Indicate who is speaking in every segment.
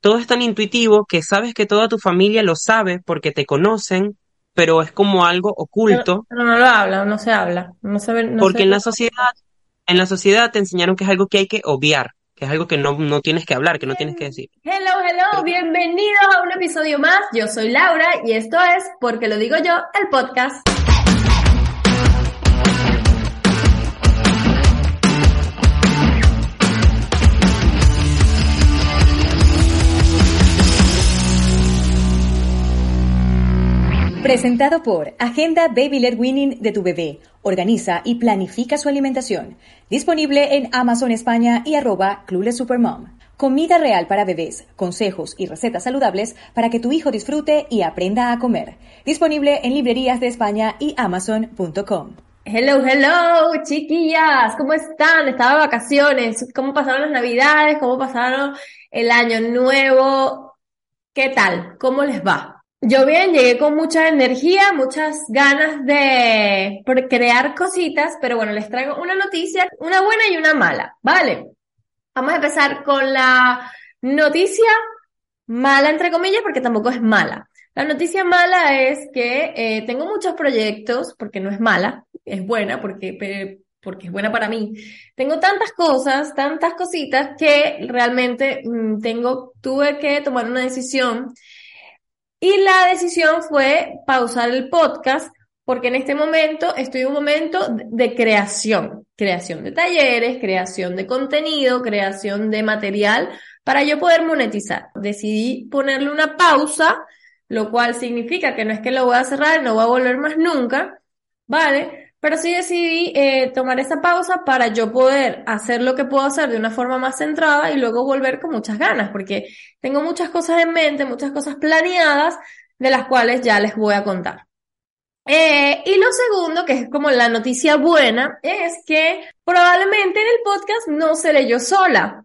Speaker 1: Todo es tan intuitivo que sabes que toda tu familia lo sabe porque te conocen, pero es como algo oculto.
Speaker 2: Pero, pero no lo habla, no se habla, no se ve, no
Speaker 1: porque
Speaker 2: se-
Speaker 1: en la sociedad, en la sociedad te enseñaron que es algo que hay que obviar, que es algo que no, no tienes que hablar, que no tienes que decir.
Speaker 2: Hello, hello, bienvenidos a un episodio más. Yo soy Laura y esto es Porque lo digo yo, el podcast.
Speaker 3: Presentado por Agenda Baby Led Winning de tu bebé. Organiza y planifica su alimentación. Disponible en Amazon España y arroba Clueless Supermom. Comida real para bebés, consejos y recetas saludables para que tu hijo disfrute y aprenda a comer. Disponible en librerías de España y Amazon.com.
Speaker 2: Hello, hello, chiquillas, ¿cómo están? Estaba de vacaciones, ¿cómo pasaron las navidades? ¿Cómo pasaron el año nuevo? ¿Qué tal? ¿Cómo les va? Yo bien, llegué con mucha energía, muchas ganas de crear cositas, pero bueno, les traigo una noticia, una buena y una mala, ¿vale? Vamos a empezar con la noticia mala, entre comillas, porque tampoco es mala. La noticia mala es que eh, tengo muchos proyectos, porque no es mala, es buena, porque, porque es buena para mí. Tengo tantas cosas, tantas cositas, que realmente mm, tengo, tuve que tomar una decisión. Y la decisión fue pausar el podcast porque en este momento estoy en un momento de creación, creación de talleres, creación de contenido, creación de material para yo poder monetizar. Decidí ponerle una pausa, lo cual significa que no es que lo voy a cerrar, no voy a volver más nunca, ¿vale? Pero sí decidí eh, tomar esa pausa para yo poder hacer lo que puedo hacer de una forma más centrada y luego volver con muchas ganas, porque tengo muchas cosas en mente, muchas cosas planeadas, de las cuales ya les voy a contar. Eh, y lo segundo, que es como la noticia buena, es que probablemente en el podcast no seré yo sola,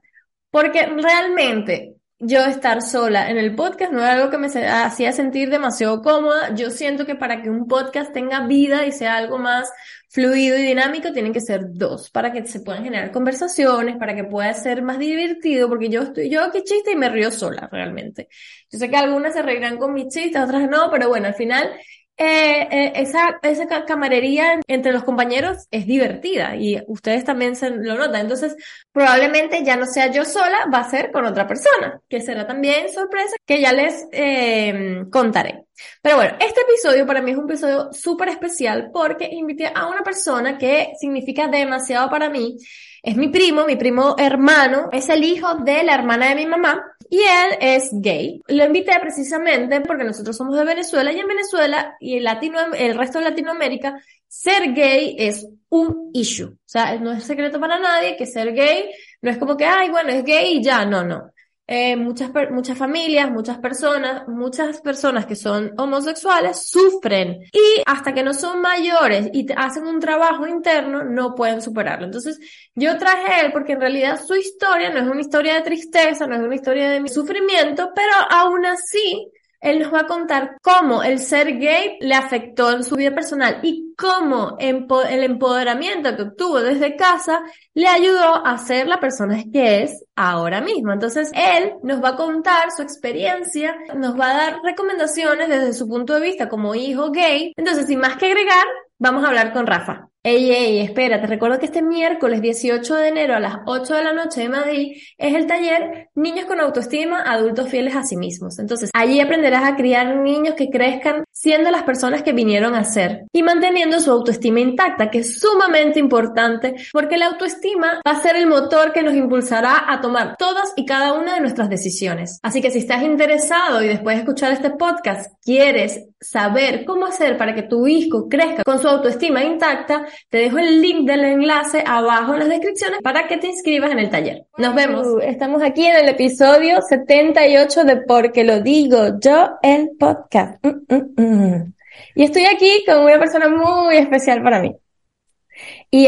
Speaker 2: porque realmente yo estar sola en el podcast no era algo que me hacía sentir demasiado cómoda. Yo siento que para que un podcast tenga vida y sea algo más fluido y dinámico, tienen que ser dos, para que se puedan generar conversaciones, para que pueda ser más divertido, porque yo estoy, yo aquí chiste y me río sola, realmente. Yo sé que algunas se reirán con mis chistes, otras no, pero bueno, al final eh, eh, esa, esa ca- camarería entre los compañeros es divertida y ustedes también se lo notan. Entonces, probablemente ya no sea yo sola, va a ser con otra persona, que será también sorpresa, que ya les eh, contaré. Pero bueno, este episodio para mí es un episodio súper especial porque invité a una persona que significa demasiado para mí. Es mi primo, mi primo hermano, es el hijo de la hermana de mi mamá y él es gay. Lo invité precisamente porque nosotros somos de Venezuela y en Venezuela y el, Latino, el resto de Latinoamérica, ser gay es un issue. O sea, no es secreto para nadie que ser gay no es como que, ay, bueno, es gay y ya, no, no. Eh, muchas, muchas familias, muchas personas, muchas personas que son homosexuales sufren y hasta que no son mayores y hacen un trabajo interno no pueden superarlo. Entonces, yo traje él porque en realidad su historia no es una historia de tristeza, no es una historia de sufrimiento, pero aún así él nos va a contar cómo el ser gay le afectó en su vida personal y cómo el empoderamiento que obtuvo desde casa le ayudó a ser la persona que es ahora mismo. Entonces, él nos va a contar su experiencia, nos va a dar recomendaciones desde su punto de vista como hijo gay. Entonces, sin más que agregar, vamos a hablar con Rafa. Ey, ey, espera, te recuerdo que este miércoles 18 de enero a las 8 de la noche de Madrid es el taller Niños con autoestima, adultos fieles a sí mismos. Entonces, allí aprenderás a criar niños que crezcan siendo las personas que vinieron a ser y manteniendo su autoestima intacta, que es sumamente importante porque la autoestima va a ser el motor que nos impulsará a tomar todas y cada una de nuestras decisiones. Así que si estás interesado y después de escuchar este podcast quieres saber cómo hacer para que tu hijo crezca con su autoestima intacta, te dejo el link del enlace abajo en las descripciones para que te inscribas en el taller. Nos vemos. Uh, estamos aquí en el episodio 78 de Porque lo digo yo, el podcast. Mm, mm, mm. Y estoy aquí con una persona muy especial para mí.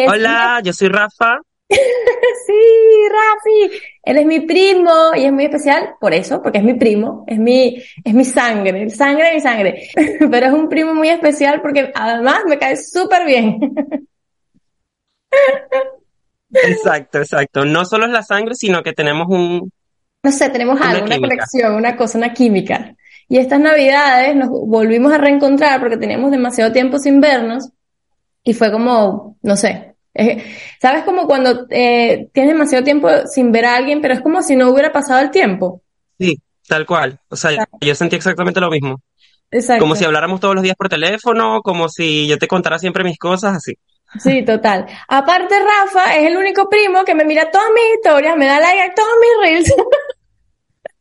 Speaker 1: Hola, yo soy Rafa.
Speaker 2: sí, Rafi. Él es mi primo y es muy especial por eso, porque es mi primo, es mi, es mi sangre, sangre de mi sangre. Pero es un primo muy especial porque además me cae súper bien.
Speaker 1: exacto, exacto. No solo es la sangre, sino que tenemos un...
Speaker 2: No sé, tenemos algo, una conexión, una cosa, una química. Y estas navidades nos volvimos a reencontrar porque teníamos demasiado tiempo sin vernos y fue como, no sé, ¿Sabes como cuando eh, tienes demasiado tiempo sin ver a alguien, pero es como si no hubiera pasado el tiempo?
Speaker 1: Sí, tal cual. O sea, yo sentí exactamente lo mismo. Exacto. Como si habláramos todos los días por teléfono, como si yo te contara siempre mis cosas, así.
Speaker 2: Sí, total. Aparte, Rafa es el único primo que me mira todas mis historias, me da like a todos mis reels.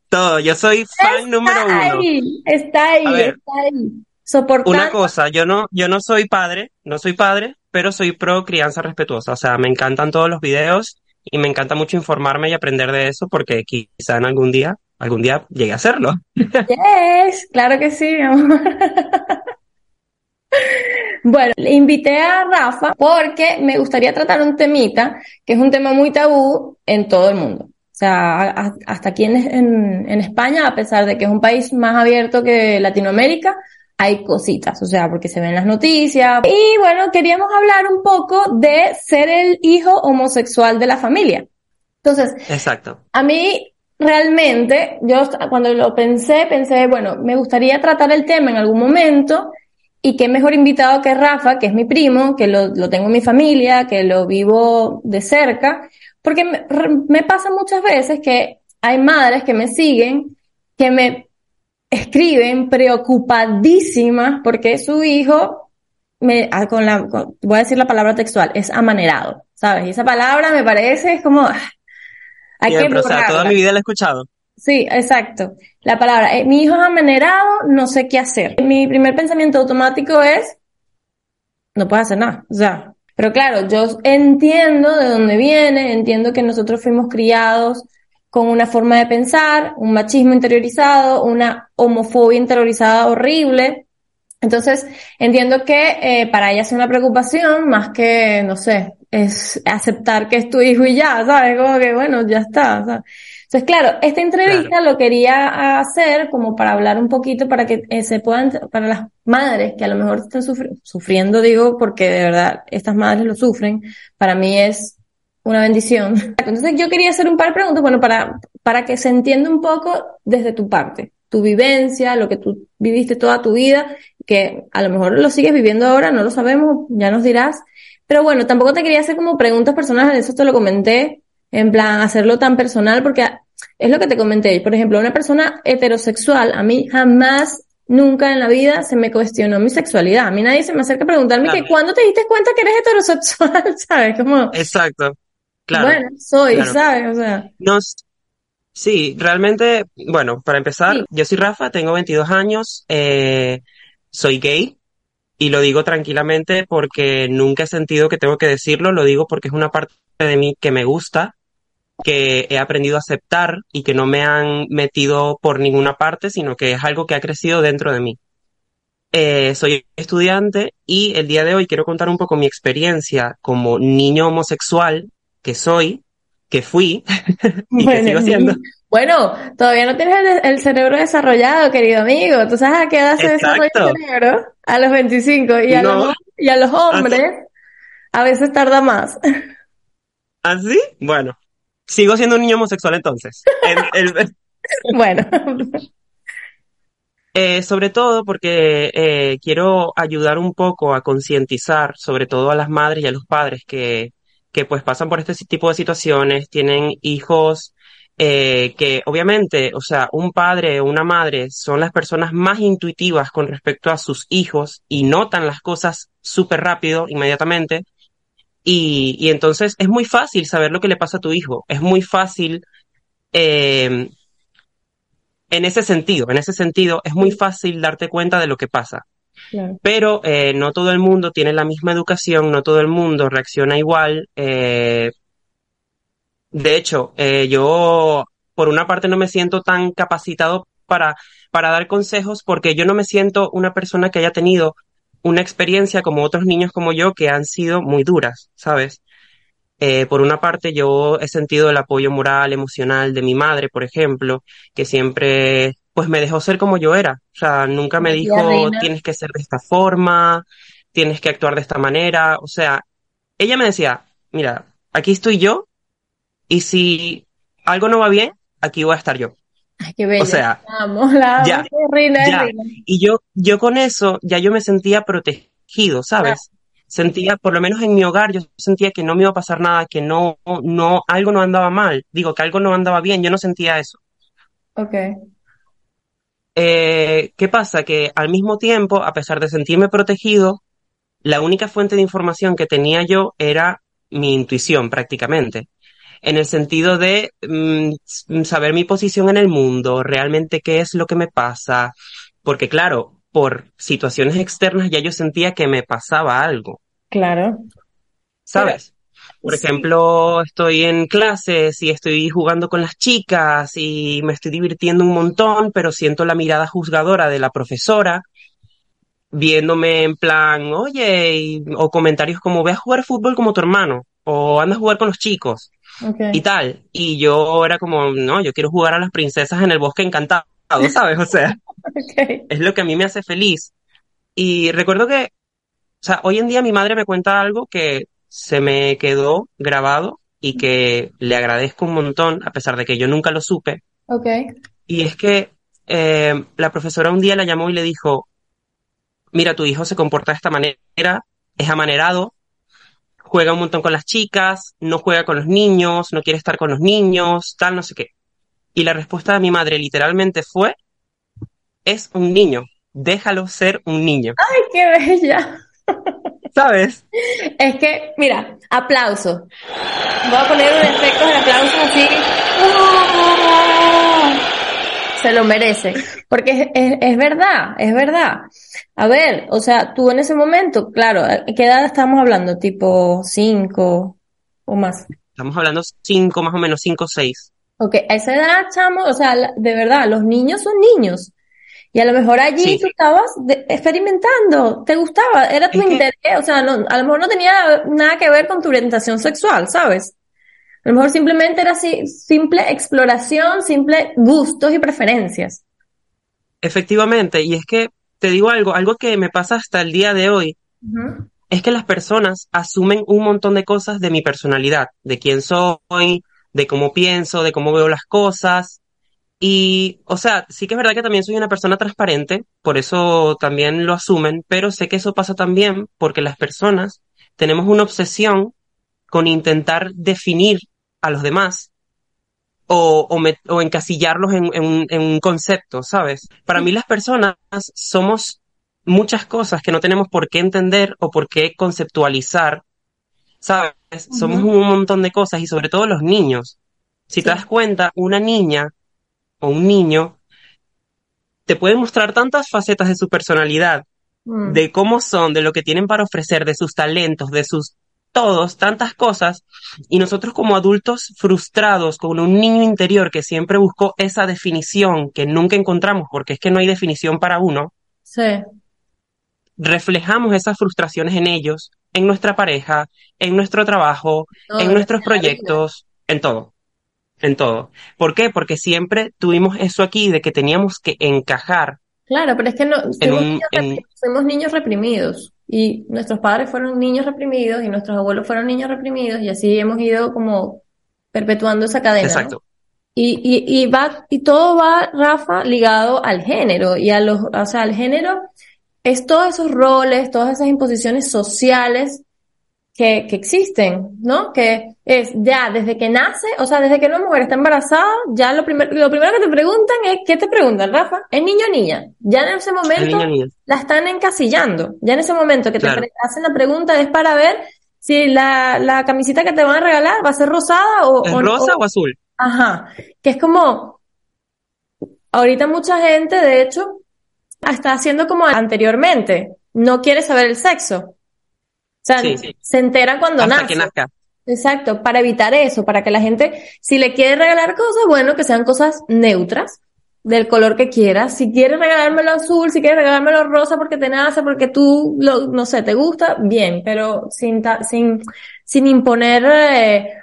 Speaker 1: Todo, yo soy fan número uno.
Speaker 2: Está ahí, está ahí. Soportando.
Speaker 1: Una cosa, yo no, yo no soy padre, no soy padre, pero soy pro crianza respetuosa. O sea, me encantan todos los videos y me encanta mucho informarme y aprender de eso porque quizá en algún día, algún día llegue a hacerlo.
Speaker 2: Yes, claro que sí, Bueno, le invité a Rafa porque me gustaría tratar un temita que es un tema muy tabú en todo el mundo. O sea, hasta aquí en, en España, a pesar de que es un país más abierto que Latinoamérica, hay cositas, o sea, porque se ven las noticias. Y bueno, queríamos hablar un poco de ser el hijo homosexual de la familia. Entonces,
Speaker 1: exacto.
Speaker 2: A mí realmente, yo cuando lo pensé, pensé, bueno, me gustaría tratar el tema en algún momento y qué mejor invitado que Rafa, que es mi primo, que lo, lo tengo en mi familia, que lo vivo de cerca, porque me, me pasa muchas veces que hay madres que me siguen que me escriben preocupadísimas porque su hijo, me, ah, con la, voy a decir la palabra textual, es amanerado, ¿sabes? Y esa palabra me parece, es como, ah,
Speaker 1: hay que o sea, toda mi vida la he escuchado.
Speaker 2: Sí, exacto. La palabra, eh, mi hijo es amanerado, no sé qué hacer. Mi primer pensamiento automático es, no puedo hacer nada, o sea, pero claro, yo entiendo de dónde viene, entiendo que nosotros fuimos criados con una forma de pensar, un machismo interiorizado, una homofobia interiorizada horrible. Entonces, entiendo que eh, para ella es una preocupación más que, no sé, es aceptar que es tu hijo y ya, ¿sabes? Como que, bueno, ya está. Entonces, claro, esta entrevista lo quería hacer como para hablar un poquito, para que eh, se puedan, para las madres que a lo mejor están sufriendo, digo, porque de verdad estas madres lo sufren, para mí es una bendición. Entonces yo quería hacer un par de preguntas, bueno, para, para que se entienda un poco desde tu parte, tu vivencia, lo que tú viviste toda tu vida, que a lo mejor lo sigues viviendo ahora, no lo sabemos, ya nos dirás. Pero bueno, tampoco te quería hacer como preguntas personales, eso te lo comenté, en plan, hacerlo tan personal, porque es lo que te comenté. Por ejemplo, una persona heterosexual, a mí jamás nunca en la vida se me cuestionó mi sexualidad. A mí nadie se me acerca a preguntarme que cuándo te diste cuenta que eres heterosexual, ¿sabes? Como...
Speaker 1: Exacto. Claro.
Speaker 2: Bueno, soy, ¿sabes? O sea.
Speaker 1: sí, realmente, bueno, para empezar, yo soy Rafa, tengo 22 años, eh, soy gay y lo digo tranquilamente porque nunca he sentido que tengo que decirlo, lo digo porque es una parte de mí que me gusta, que he aprendido a aceptar y que no me han metido por ninguna parte, sino que es algo que ha crecido dentro de mí. Eh, soy estudiante y el día de hoy quiero contar un poco mi experiencia como niño homosexual que soy, que fui y que sigo siendo.
Speaker 2: Bueno, todavía no tienes el, cerebro desarrollado, querido amigo. ¿Tú sabes a qué edad se desarrolla el cerebro? A los 25. Y, a, los, y a los hombres a veces tarda más.
Speaker 1: ¿Así? ¿Ah, bueno, sigo siendo un niño homosexual entonces.
Speaker 2: bueno.
Speaker 1: Eh, sobre todo porque eh, quiero ayudar un poco a concientizar, sobre todo a las madres y a los padres que que pues pasan por este tipo de situaciones, tienen hijos eh, que obviamente, o sea, un padre o una madre son las personas más intuitivas con respecto a sus hijos y notan las cosas súper rápido, inmediatamente. Y, y, entonces es muy fácil saber lo que le pasa a tu hijo, es muy fácil eh, en ese sentido, en ese sentido, es muy fácil darte cuenta de lo que pasa. Pero eh, no todo el mundo tiene la misma educación, no todo el mundo reacciona igual. Eh, de hecho, eh, yo por una parte no me siento tan capacitado para, para dar consejos porque yo no me siento una persona que haya tenido una experiencia como otros niños como yo que han sido muy duras, ¿sabes? Eh, por una parte, yo he sentido el apoyo moral, emocional de mi madre, por ejemplo, que siempre, pues me dejó ser como yo era. O sea, nunca me dijo, tienes que ser de esta forma, tienes que actuar de esta manera. O sea, ella me decía, mira, aquí estoy yo, y si algo no va bien, aquí voy a estar yo.
Speaker 2: Ay, qué bello.
Speaker 1: O sea,
Speaker 2: ya,
Speaker 1: Y yo, yo con eso, ya yo me sentía protegido, ¿sabes? Sentía, por lo menos en mi hogar, yo sentía que no me iba a pasar nada, que no, no, algo no andaba mal. Digo, que algo no andaba bien, yo no sentía eso.
Speaker 2: Ok.
Speaker 1: Eh, ¿Qué pasa? Que al mismo tiempo, a pesar de sentirme protegido, la única fuente de información que tenía yo era mi intuición prácticamente en el sentido de mm, saber mi posición en el mundo, realmente qué es lo que me pasa, porque claro, por situaciones externas ya yo sentía que me pasaba algo.
Speaker 2: Claro.
Speaker 1: ¿Sabes? Por ejemplo, estoy en clases y estoy jugando con las chicas y me estoy divirtiendo un montón, pero siento la mirada juzgadora de la profesora viéndome en plan, oye, o comentarios como, ve a jugar fútbol como tu hermano, o anda a jugar con los chicos y tal. Y yo era como, no, yo quiero jugar a las princesas en el bosque encantado, ¿sabes? O sea, es lo que a mí me hace feliz. Y recuerdo que, o sea, hoy en día mi madre me cuenta algo que se me quedó grabado y que le agradezco un montón, a pesar de que yo nunca lo supe.
Speaker 2: Okay.
Speaker 1: Y es que eh, la profesora un día la llamó y le dijo, mira, tu hijo se comporta de esta manera, es amanerado, juega un montón con las chicas, no juega con los niños, no quiere estar con los niños, tal, no sé qué. Y la respuesta de mi madre literalmente fue, es un niño, déjalo ser un niño.
Speaker 2: ¡Ay, qué bella!
Speaker 1: ¿Sabes?
Speaker 2: Es que, mira, aplauso. Voy a poner un efecto de aplauso así se lo merece. Porque es, verdad, es verdad. A ver, o sea, tú en ese momento, claro, ¿qué edad estamos hablando? ¿Tipo cinco o más?
Speaker 1: Estamos hablando cinco, más o menos cinco o seis.
Speaker 2: Ok, a esa edad, chamo, o sea, de verdad, los niños son niños. Y a lo mejor allí tú estabas experimentando, te gustaba, era tu interés, o sea, no, a lo mejor no tenía nada que ver con tu orientación sexual, ¿sabes? A lo mejor simplemente era así, simple exploración, simple gustos y preferencias.
Speaker 1: Efectivamente, y es que te digo algo, algo que me pasa hasta el día de hoy, es que las personas asumen un montón de cosas de mi personalidad, de quién soy, de cómo pienso, de cómo veo las cosas. Y, o sea, sí que es verdad que también soy una persona transparente, por eso también lo asumen, pero sé que eso pasa también porque las personas tenemos una obsesión con intentar definir a los demás o, o, encasillarlos en, un concepto, ¿sabes? Para mí las personas somos muchas cosas que no tenemos por qué entender o por qué conceptualizar, ¿sabes? Somos un montón de cosas y sobre todo los niños. Si te das cuenta, una niña o un niño te puede mostrar tantas facetas de su personalidad, mm. de cómo son, de lo que tienen para ofrecer, de sus talentos, de sus todos tantas cosas y nosotros como adultos frustrados con un niño interior que siempre buscó esa definición que nunca encontramos porque es que no hay definición para uno.
Speaker 2: Sí.
Speaker 1: Reflejamos esas frustraciones en ellos, en nuestra pareja, en nuestro trabajo, en nuestros proyectos, en todo. En todo. ¿Por qué? Porque siempre tuvimos eso aquí de que teníamos que encajar.
Speaker 2: Claro, pero es que no, somos niños reprimidos. Y nuestros padres fueron niños reprimidos y nuestros abuelos fueron niños reprimidos y así hemos ido como perpetuando esa cadena.
Speaker 1: Exacto.
Speaker 2: Y, y, y va, y todo va, Rafa, ligado al género y a los, o sea, al género es todos esos roles, todas esas imposiciones sociales que, que existen, ¿no? Que es ya desde que nace, o sea, desde que una mujer está embarazada, ya lo, primero lo primero que te preguntan es, ¿qué te preguntan, Rafa? ¿Es niño o niña? Ya en ese momento la están encasillando. Ya en ese momento que te hacen la pregunta es para ver si la, la camiseta que te van a regalar va a ser rosada o...
Speaker 1: o rosa o, azul?
Speaker 2: Ajá. Que es como, ahorita mucha gente, de hecho, está haciendo como anteriormente. No quiere saber el sexo. O sea, se entera cuando
Speaker 1: Hasta
Speaker 2: nace.
Speaker 1: que nazca.
Speaker 2: Exacto, para evitar eso, para que la gente, si le quiere regalar cosas, bueno, que sean cosas neutras, del color que quieras. Si quieres regalármelo azul, si quieres regalármelo rosa porque te nace, porque tú, lo, no sé, te gusta, bien, pero sin, sin, sin imponer eh,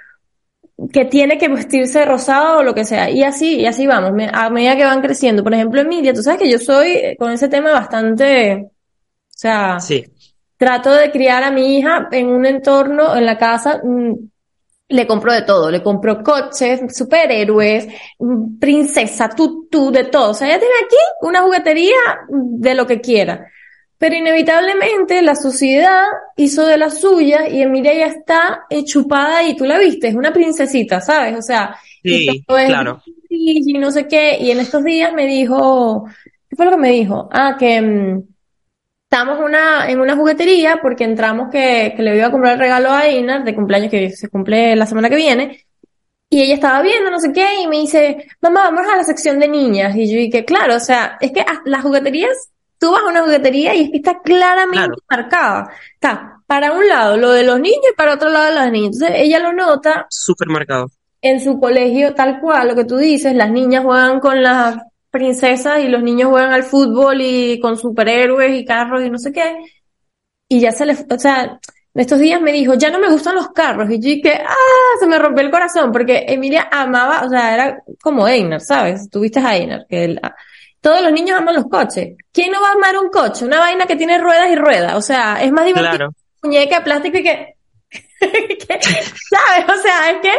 Speaker 2: que tiene que vestirse rosado o lo que sea. Y así, y así vamos, a medida que van creciendo. Por ejemplo, Emilia, tú sabes que yo soy eh, con ese tema bastante, o sea,
Speaker 1: sí.
Speaker 2: Trato de criar a mi hija en un entorno, en la casa, mm, le compro de todo, le compro coches, superhéroes, princesa, tutú, de todo. O sea, ella tiene aquí una juguetería de lo que quiera. Pero inevitablemente la sociedad hizo de la suya y Emilia ya está chupada y tú la viste, es una princesita, ¿sabes? O sea,
Speaker 1: sí,
Speaker 2: y
Speaker 1: claro.
Speaker 2: Y no sé qué. Y en estos días me dijo, ¿qué fue lo que me dijo? Ah, que mm, estamos una, en una juguetería porque entramos que, que le iba a comprar el regalo a Einar de cumpleaños que se cumple la semana que viene. Y ella estaba viendo no sé qué y me dice, mamá, vamos a la sección de niñas. Y yo dije, claro, o sea, es que las jugueterías, tú vas a una juguetería y es que está claramente claro. marcada. Está para un lado lo de los niños y para otro lado las niñas. Entonces ella lo nota.
Speaker 1: Súper marcado.
Speaker 2: En su colegio, tal cual, lo que tú dices, las niñas juegan con las princesas y los niños juegan al fútbol y con superhéroes y carros y no sé qué. Y ya se les, o sea, estos días me dijo, ya no me gustan los carros. Y yo dije, ah, se me rompió el corazón porque Emilia amaba, o sea, era como Einar, ¿sabes? Tuviste a Einar, que él, todos los niños aman los coches. ¿Quién no va a amar un coche? Una vaina que tiene ruedas y ruedas. O sea, es más divertido.
Speaker 1: Claro.
Speaker 2: Muñeca de plástico y que, ¿Sabes? O sea, es que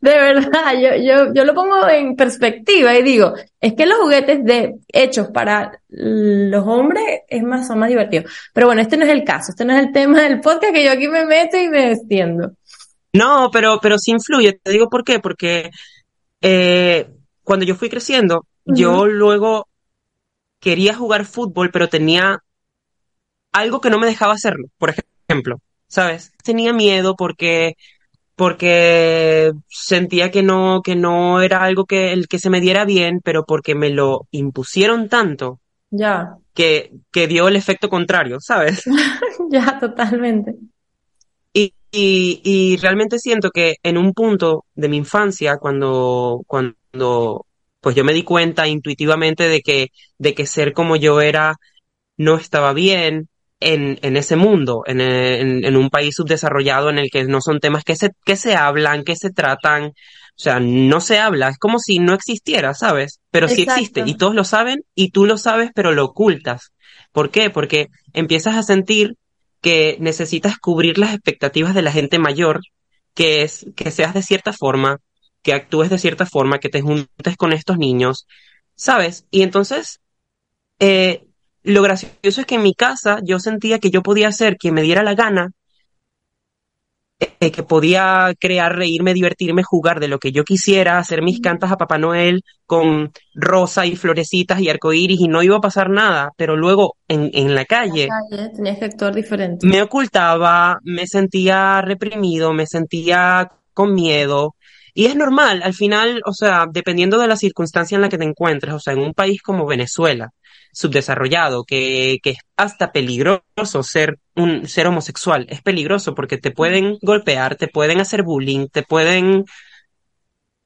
Speaker 2: de verdad, yo, yo, yo lo pongo en perspectiva y digo, es que los juguetes de, hechos para los hombres es más, son más divertidos. Pero bueno, este no es el caso, este no es el tema del podcast que yo aquí me meto y me extiendo.
Speaker 1: No, pero, pero sí influye. Te digo por qué, porque eh, cuando yo fui creciendo, uh -huh. yo luego quería jugar fútbol, pero tenía algo que no me dejaba hacerlo, por ejemplo. ¿Sabes? Tenía miedo porque porque sentía que no que no era algo que el que se me diera bien, pero porque me lo impusieron tanto.
Speaker 2: Ya.
Speaker 1: Que que dio el efecto contrario, ¿sabes?
Speaker 2: ya, totalmente.
Speaker 1: Y, y, y realmente siento que en un punto de mi infancia cuando cuando pues yo me di cuenta intuitivamente de que de que ser como yo era no estaba bien, en, en ese mundo, en, en, en, un país subdesarrollado en el que no son temas que se, que se hablan, que se tratan, o sea, no se habla, es como si no existiera, ¿sabes? Pero sí
Speaker 2: Exacto.
Speaker 1: existe y todos lo saben y tú lo sabes, pero lo ocultas. ¿Por qué? Porque empiezas a sentir que necesitas cubrir las expectativas de la gente mayor, que es que seas de cierta forma, que actúes de cierta forma, que te juntes con estos niños, ¿sabes? Y entonces, eh, lo gracioso es que en mi casa yo sentía que yo podía hacer quien me diera la gana, eh, que podía crear, reírme, divertirme, jugar de lo que yo quisiera, hacer mis cantas a Papá Noel con rosa y florecitas y arcoíris y no iba a pasar nada, pero luego en, en la calle,
Speaker 2: la calle tenías que actuar diferente.
Speaker 1: me ocultaba, me sentía reprimido, me sentía con miedo. Y es normal, al final, o sea, dependiendo de la circunstancia en la que te encuentres, o sea, en un país como Venezuela, subdesarrollado, que, que es hasta peligroso ser un ser homosexual. Es peligroso porque te pueden golpear, te pueden hacer bullying, te pueden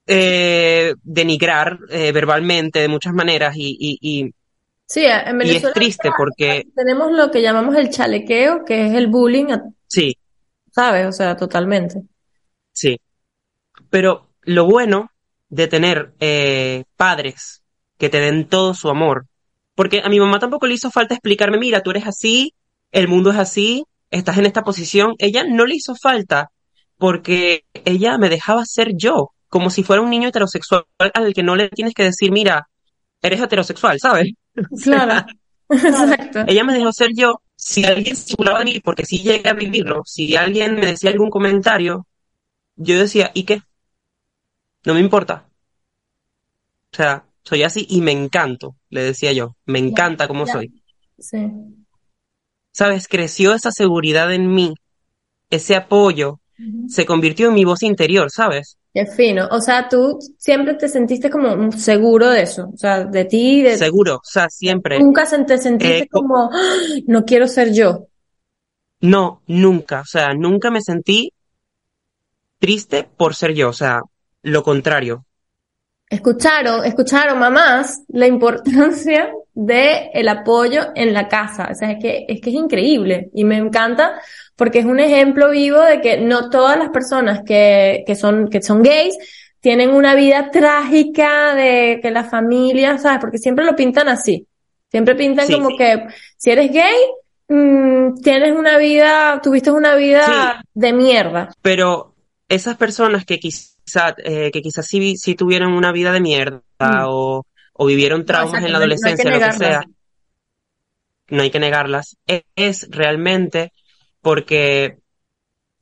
Speaker 1: eh, denigrar eh, verbalmente de muchas maneras y, y, y,
Speaker 2: sí, en
Speaker 1: y es triste porque
Speaker 2: tenemos lo que llamamos el chalequeo, que es el bullying,
Speaker 1: sí,
Speaker 2: ¿sabes? O sea, totalmente.
Speaker 1: sí. Pero lo bueno de tener eh, padres que te den todo su amor, porque a mi mamá tampoco le hizo falta explicarme, mira, tú eres así, el mundo es así, estás en esta posición. Ella no le hizo falta porque ella me dejaba ser yo, como si fuera un niño heterosexual al que no le tienes que decir, mira, eres heterosexual, ¿sabes?
Speaker 2: Claro. Exacto.
Speaker 1: Ella me dejó ser yo. Si alguien se burlaba de mí, porque si llegué a vivirlo, si alguien me decía algún comentario, yo decía, ¿y qué? No me importa. O sea, soy así y me encanto, le decía yo. Me encanta como
Speaker 2: ya.
Speaker 1: soy.
Speaker 2: Sí.
Speaker 1: ¿Sabes? Creció esa seguridad en mí, ese apoyo, se convirtió en mi voz interior, ¿sabes?
Speaker 2: Qué fino. O sea, tú siempre te sentiste como seguro de eso. O sea, de ti, de...
Speaker 1: Seguro, o sea, siempre.
Speaker 2: Nunca te sentiste eh, como, ¡Ah! no quiero ser yo.
Speaker 1: No, nunca. O sea, nunca me sentí triste por ser yo. O sea, lo contrario.
Speaker 2: Escucharon, escucharon mamás la importancia de el apoyo en la casa. O sea, es que, es que es increíble y me encanta porque es un ejemplo vivo de que no todas las personas que, que son, que son gays tienen una vida trágica de que la familia, ¿sabes? Porque siempre lo pintan así. Siempre pintan como que si eres gay, mmm, tienes una vida, tuviste una vida de mierda.
Speaker 1: Pero esas personas que quizás, eh, que quizás sí, sí tuvieron una vida de mierda mm. o, o, vivieron traumas en la adolescencia, lo que sea, no hay que negarlas, es realmente porque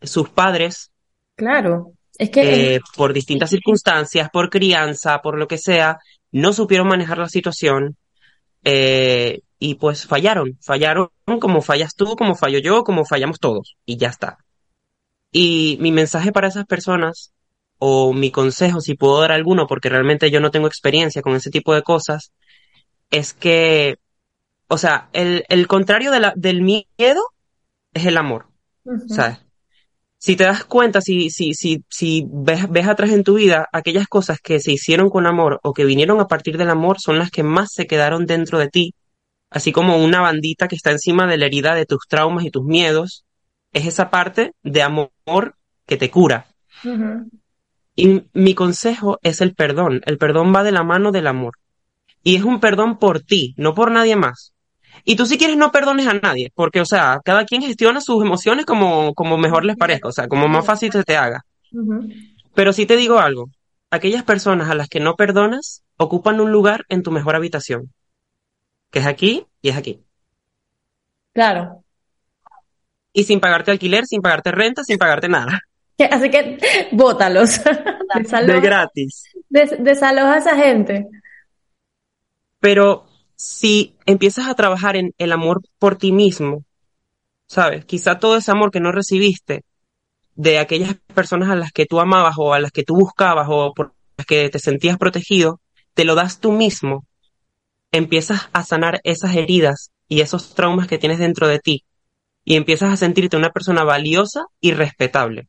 Speaker 1: sus padres,
Speaker 2: claro, es que
Speaker 1: eh, por distintas circunstancias, por crianza, por lo que sea, no supieron manejar la situación eh, y pues fallaron, fallaron como fallas tú, como fallo yo, como fallamos todos y ya está. Y mi mensaje para esas personas o mi consejo, si puedo dar alguno, porque realmente yo no tengo experiencia con ese tipo de cosas, es que, o sea, el, el contrario de la, del miedo es el amor. ¿Sabes? Si te das cuenta, si, si, si, si ves, ves atrás en tu vida, aquellas cosas que se hicieron con amor o que vinieron a partir del amor son las que más se quedaron dentro de ti, así como una bandita que está encima de la herida de tus traumas y tus miedos, es esa parte de amor que te cura. Y mi consejo es el perdón. El perdón va de la mano del amor. Y es un perdón por ti, no por nadie más. Y tú si quieres no perdones a nadie, porque, o sea, cada quien gestiona sus emociones como, como mejor les parezca, o sea, como más fácil se te haga. Pero si te digo algo, aquellas personas a las que no perdonas ocupan un lugar en tu mejor habitación, que es aquí y es aquí.
Speaker 2: Claro.
Speaker 1: Y sin pagarte alquiler, sin pagarte renta, sin pagarte nada.
Speaker 2: Así que bótalos.
Speaker 1: de gratis.
Speaker 2: desaloja a esa gente.
Speaker 1: Pero si empiezas a trabajar en el amor por ti mismo, ¿sabes? Quizá todo ese amor que no recibiste de aquellas personas a las que tú amabas o a las que tú buscabas o por las que te sentías protegido, te lo das tú mismo. Empiezas a sanar esas heridas y esos traumas que tienes dentro de ti y empiezas a sentirte una persona valiosa y respetable.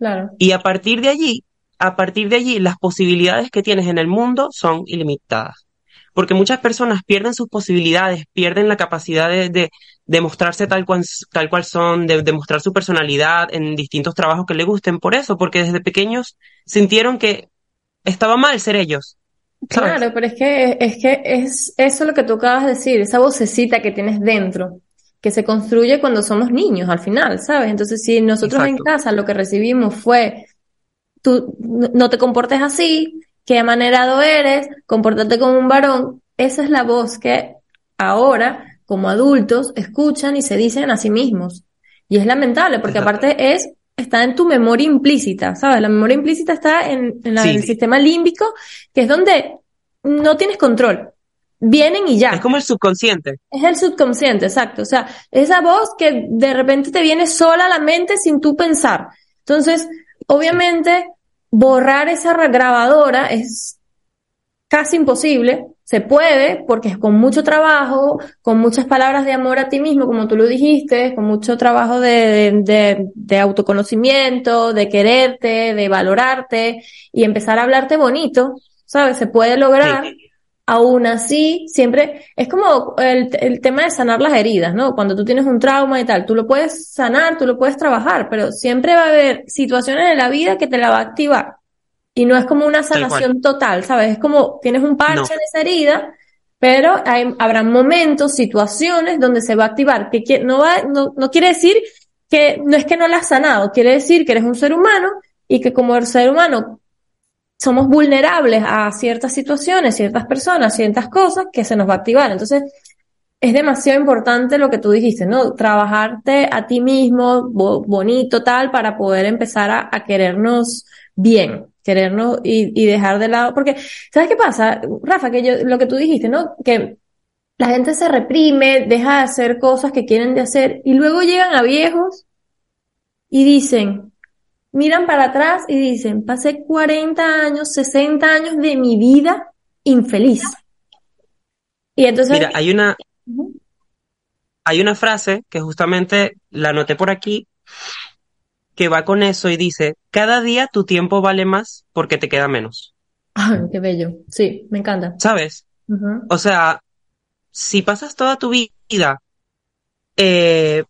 Speaker 2: Claro.
Speaker 1: Y a partir de allí, a partir de allí, las posibilidades que tienes en el mundo son ilimitadas porque muchas personas pierden sus posibilidades, pierden la capacidad de, de, mostrarse tal cual, tal cual son, de, de, mostrar su personalidad en distintos trabajos que les gusten, por eso, porque desde pequeños sintieron que estaba mal ser ellos.
Speaker 2: Claro, pero es que, es que es eso lo que tú acabas de decir, esa vocecita que tienes dentro, que se construye cuando somos niños al final, ¿sabes? Entonces, si nosotros en casa lo que recibimos fue, tú no te comportes así, qué amanerado eres, comportate como un varón. Esa es la voz que ahora, como adultos, escuchan y se dicen a sí mismos. Y es lamentable, porque aparte es, está en tu memoria implícita, ¿sabes? La memoria implícita está en, el sistema límbico, que es donde no tienes control. Vienen y ya.
Speaker 1: Es como el subconsciente.
Speaker 2: Es el subconsciente, exacto. O sea, esa voz que de repente te viene sola a la mente sin tú pensar. Entonces, obviamente, borrar esa grabadora es casi imposible. Se puede porque es con mucho trabajo, con muchas palabras de amor a ti mismo, como tú lo dijiste, con mucho trabajo de, de, de autoconocimiento, de quererte, de valorarte y empezar a hablarte bonito, ¿sabes? Se puede lograr. Aún así, siempre es como el, el, tema de sanar las heridas, ¿no? Cuando tú tienes un trauma y tal, tú lo puedes sanar, tú lo puedes trabajar, pero siempre va a haber situaciones en la vida que te la va a activar. Y no es como una sanación total, ¿sabes? Es como tienes un parche en esa herida, pero hay, habrá momentos, situaciones donde se va a activar, que no va, no, no quiere decir que no es que no la has sanado, quiere decir que eres un ser humano y que como el ser humano somos vulnerables a ciertas situaciones, ciertas personas, ciertas cosas que se nos va a activar. Entonces, es demasiado importante lo que tú dijiste, ¿no? Trabajarte a ti mismo, bonito, tal, para poder empezar a, querernos bien, querernos y, y, dejar de lado, porque, ¿sabes qué pasa? Rafa, que yo, lo que tú dijiste, ¿no? Que la gente se reprime, deja de hacer cosas que quieren de hacer y luego llegan a viejos y dicen, miran para atrás y dicen, pasé 40 años, 60 años de mi vida infeliz. Y entonces...
Speaker 1: Mira, hay una, hay una frase que justamente la anoté por aquí que va con eso y dice, cada día tu tiempo vale más porque te queda menos.
Speaker 2: Ay, qué bello. Sí, me encanta.
Speaker 1: ¿Sabes? O sea, si pasas toda tu vida eh,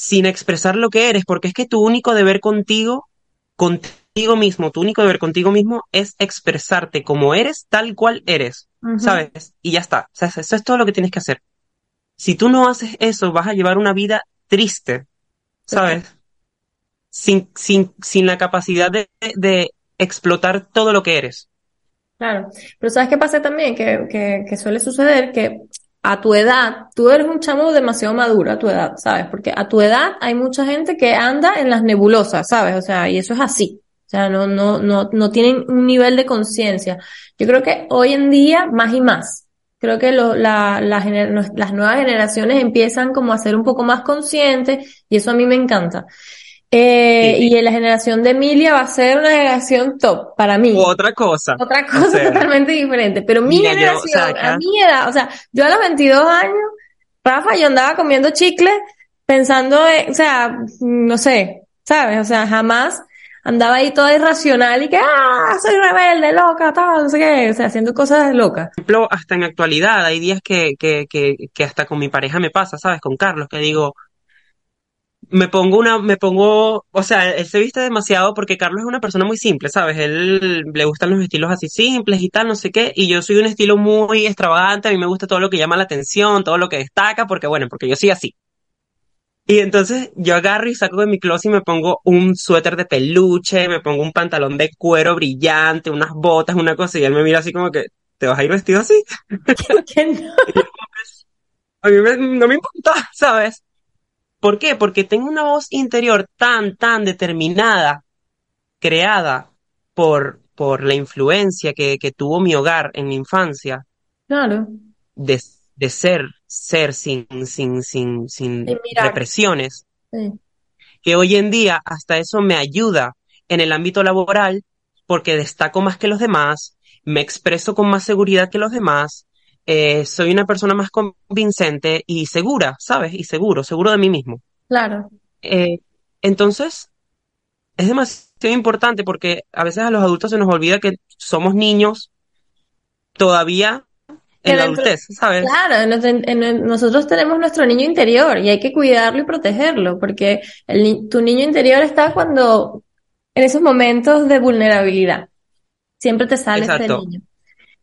Speaker 1: sin expresar lo que eres, porque es que tu único deber contigo, contigo mismo, tu único deber contigo mismo es expresarte como eres, tal cual eres, ¿sabes? Y ya está. O sea, eso es todo lo que tienes que hacer. Si tú no haces eso, vas a llevar una vida triste, ¿sabes? Sin, sin, sin la capacidad de, de explotar todo lo que eres.
Speaker 2: Claro, pero ¿sabes qué pasa también? Que, que, que suele suceder que a tu edad, tú eres un chamo demasiado maduro a tu edad, ¿sabes? Porque a tu edad hay mucha gente que anda en las nebulosas, ¿sabes? O sea, y eso es así. O sea, no, no, no, no tienen un nivel de conciencia. Yo creo que hoy en día, más y más. Creo que lo, la, la las nuevas generaciones empiezan como a ser un poco más conscientes y eso a mí me encanta. Eh, y en la generación de Emilia va a ser una generación top para mí.
Speaker 1: Otra cosa.
Speaker 2: Otra cosa totalmente diferente. Pero mi generación, a mi edad, o sea, yo a los 22 años, Rafa, yo andaba comiendo chicle pensando, en, o sea, no sé, ¿sabes? O sea, jamás andaba ahí toda irracional y que, ah, soy rebelde, loca, tal, no sé qué, o sea, haciendo cosas locas.
Speaker 1: Por ejemplo, hasta en actualidad, hay días que, que, que, que hasta con mi pareja me pasa, ¿sabes? Con Carlos, que digo, me pongo una, me pongo, o sea, él se viste demasiado porque Carlos es una persona muy simple, ¿sabes? Él le gustan los estilos así simples y tal, no sé qué, y yo soy un estilo muy extravagante, a mí me gusta todo lo que llama la atención, todo lo que destaca, porque bueno, porque yo soy así. Y entonces yo agarro y saco de mi closet y me pongo un suéter de peluche, me pongo un pantalón de cuero brillante, unas botas, una cosa, y él me mira así como que, ¿te vas a ir vestido así? ¿Qué no? a mí no me importa, ¿sabes? ¿Por qué? Porque tengo una voz interior tan, tan determinada, creada por, por la influencia que, que tuvo mi hogar en mi infancia.
Speaker 2: Claro.
Speaker 1: De, de ser, ser sin, sin, sin, sin represiones. Que hoy en día hasta eso me ayuda en el ámbito laboral porque destaco más que los demás, me expreso con más seguridad que los demás, eh, soy una persona más convincente y segura, ¿sabes? Y seguro, seguro de mí mismo.
Speaker 2: Claro.
Speaker 1: Eh, entonces, es demasiado importante porque a veces a los adultos se nos olvida que somos niños todavía en la adultez, ¿sabes?
Speaker 2: Claro, nosotros tenemos nuestro niño interior y hay que cuidarlo y protegerlo porque el, tu niño interior está cuando, en esos momentos de vulnerabilidad, siempre te sale ese niño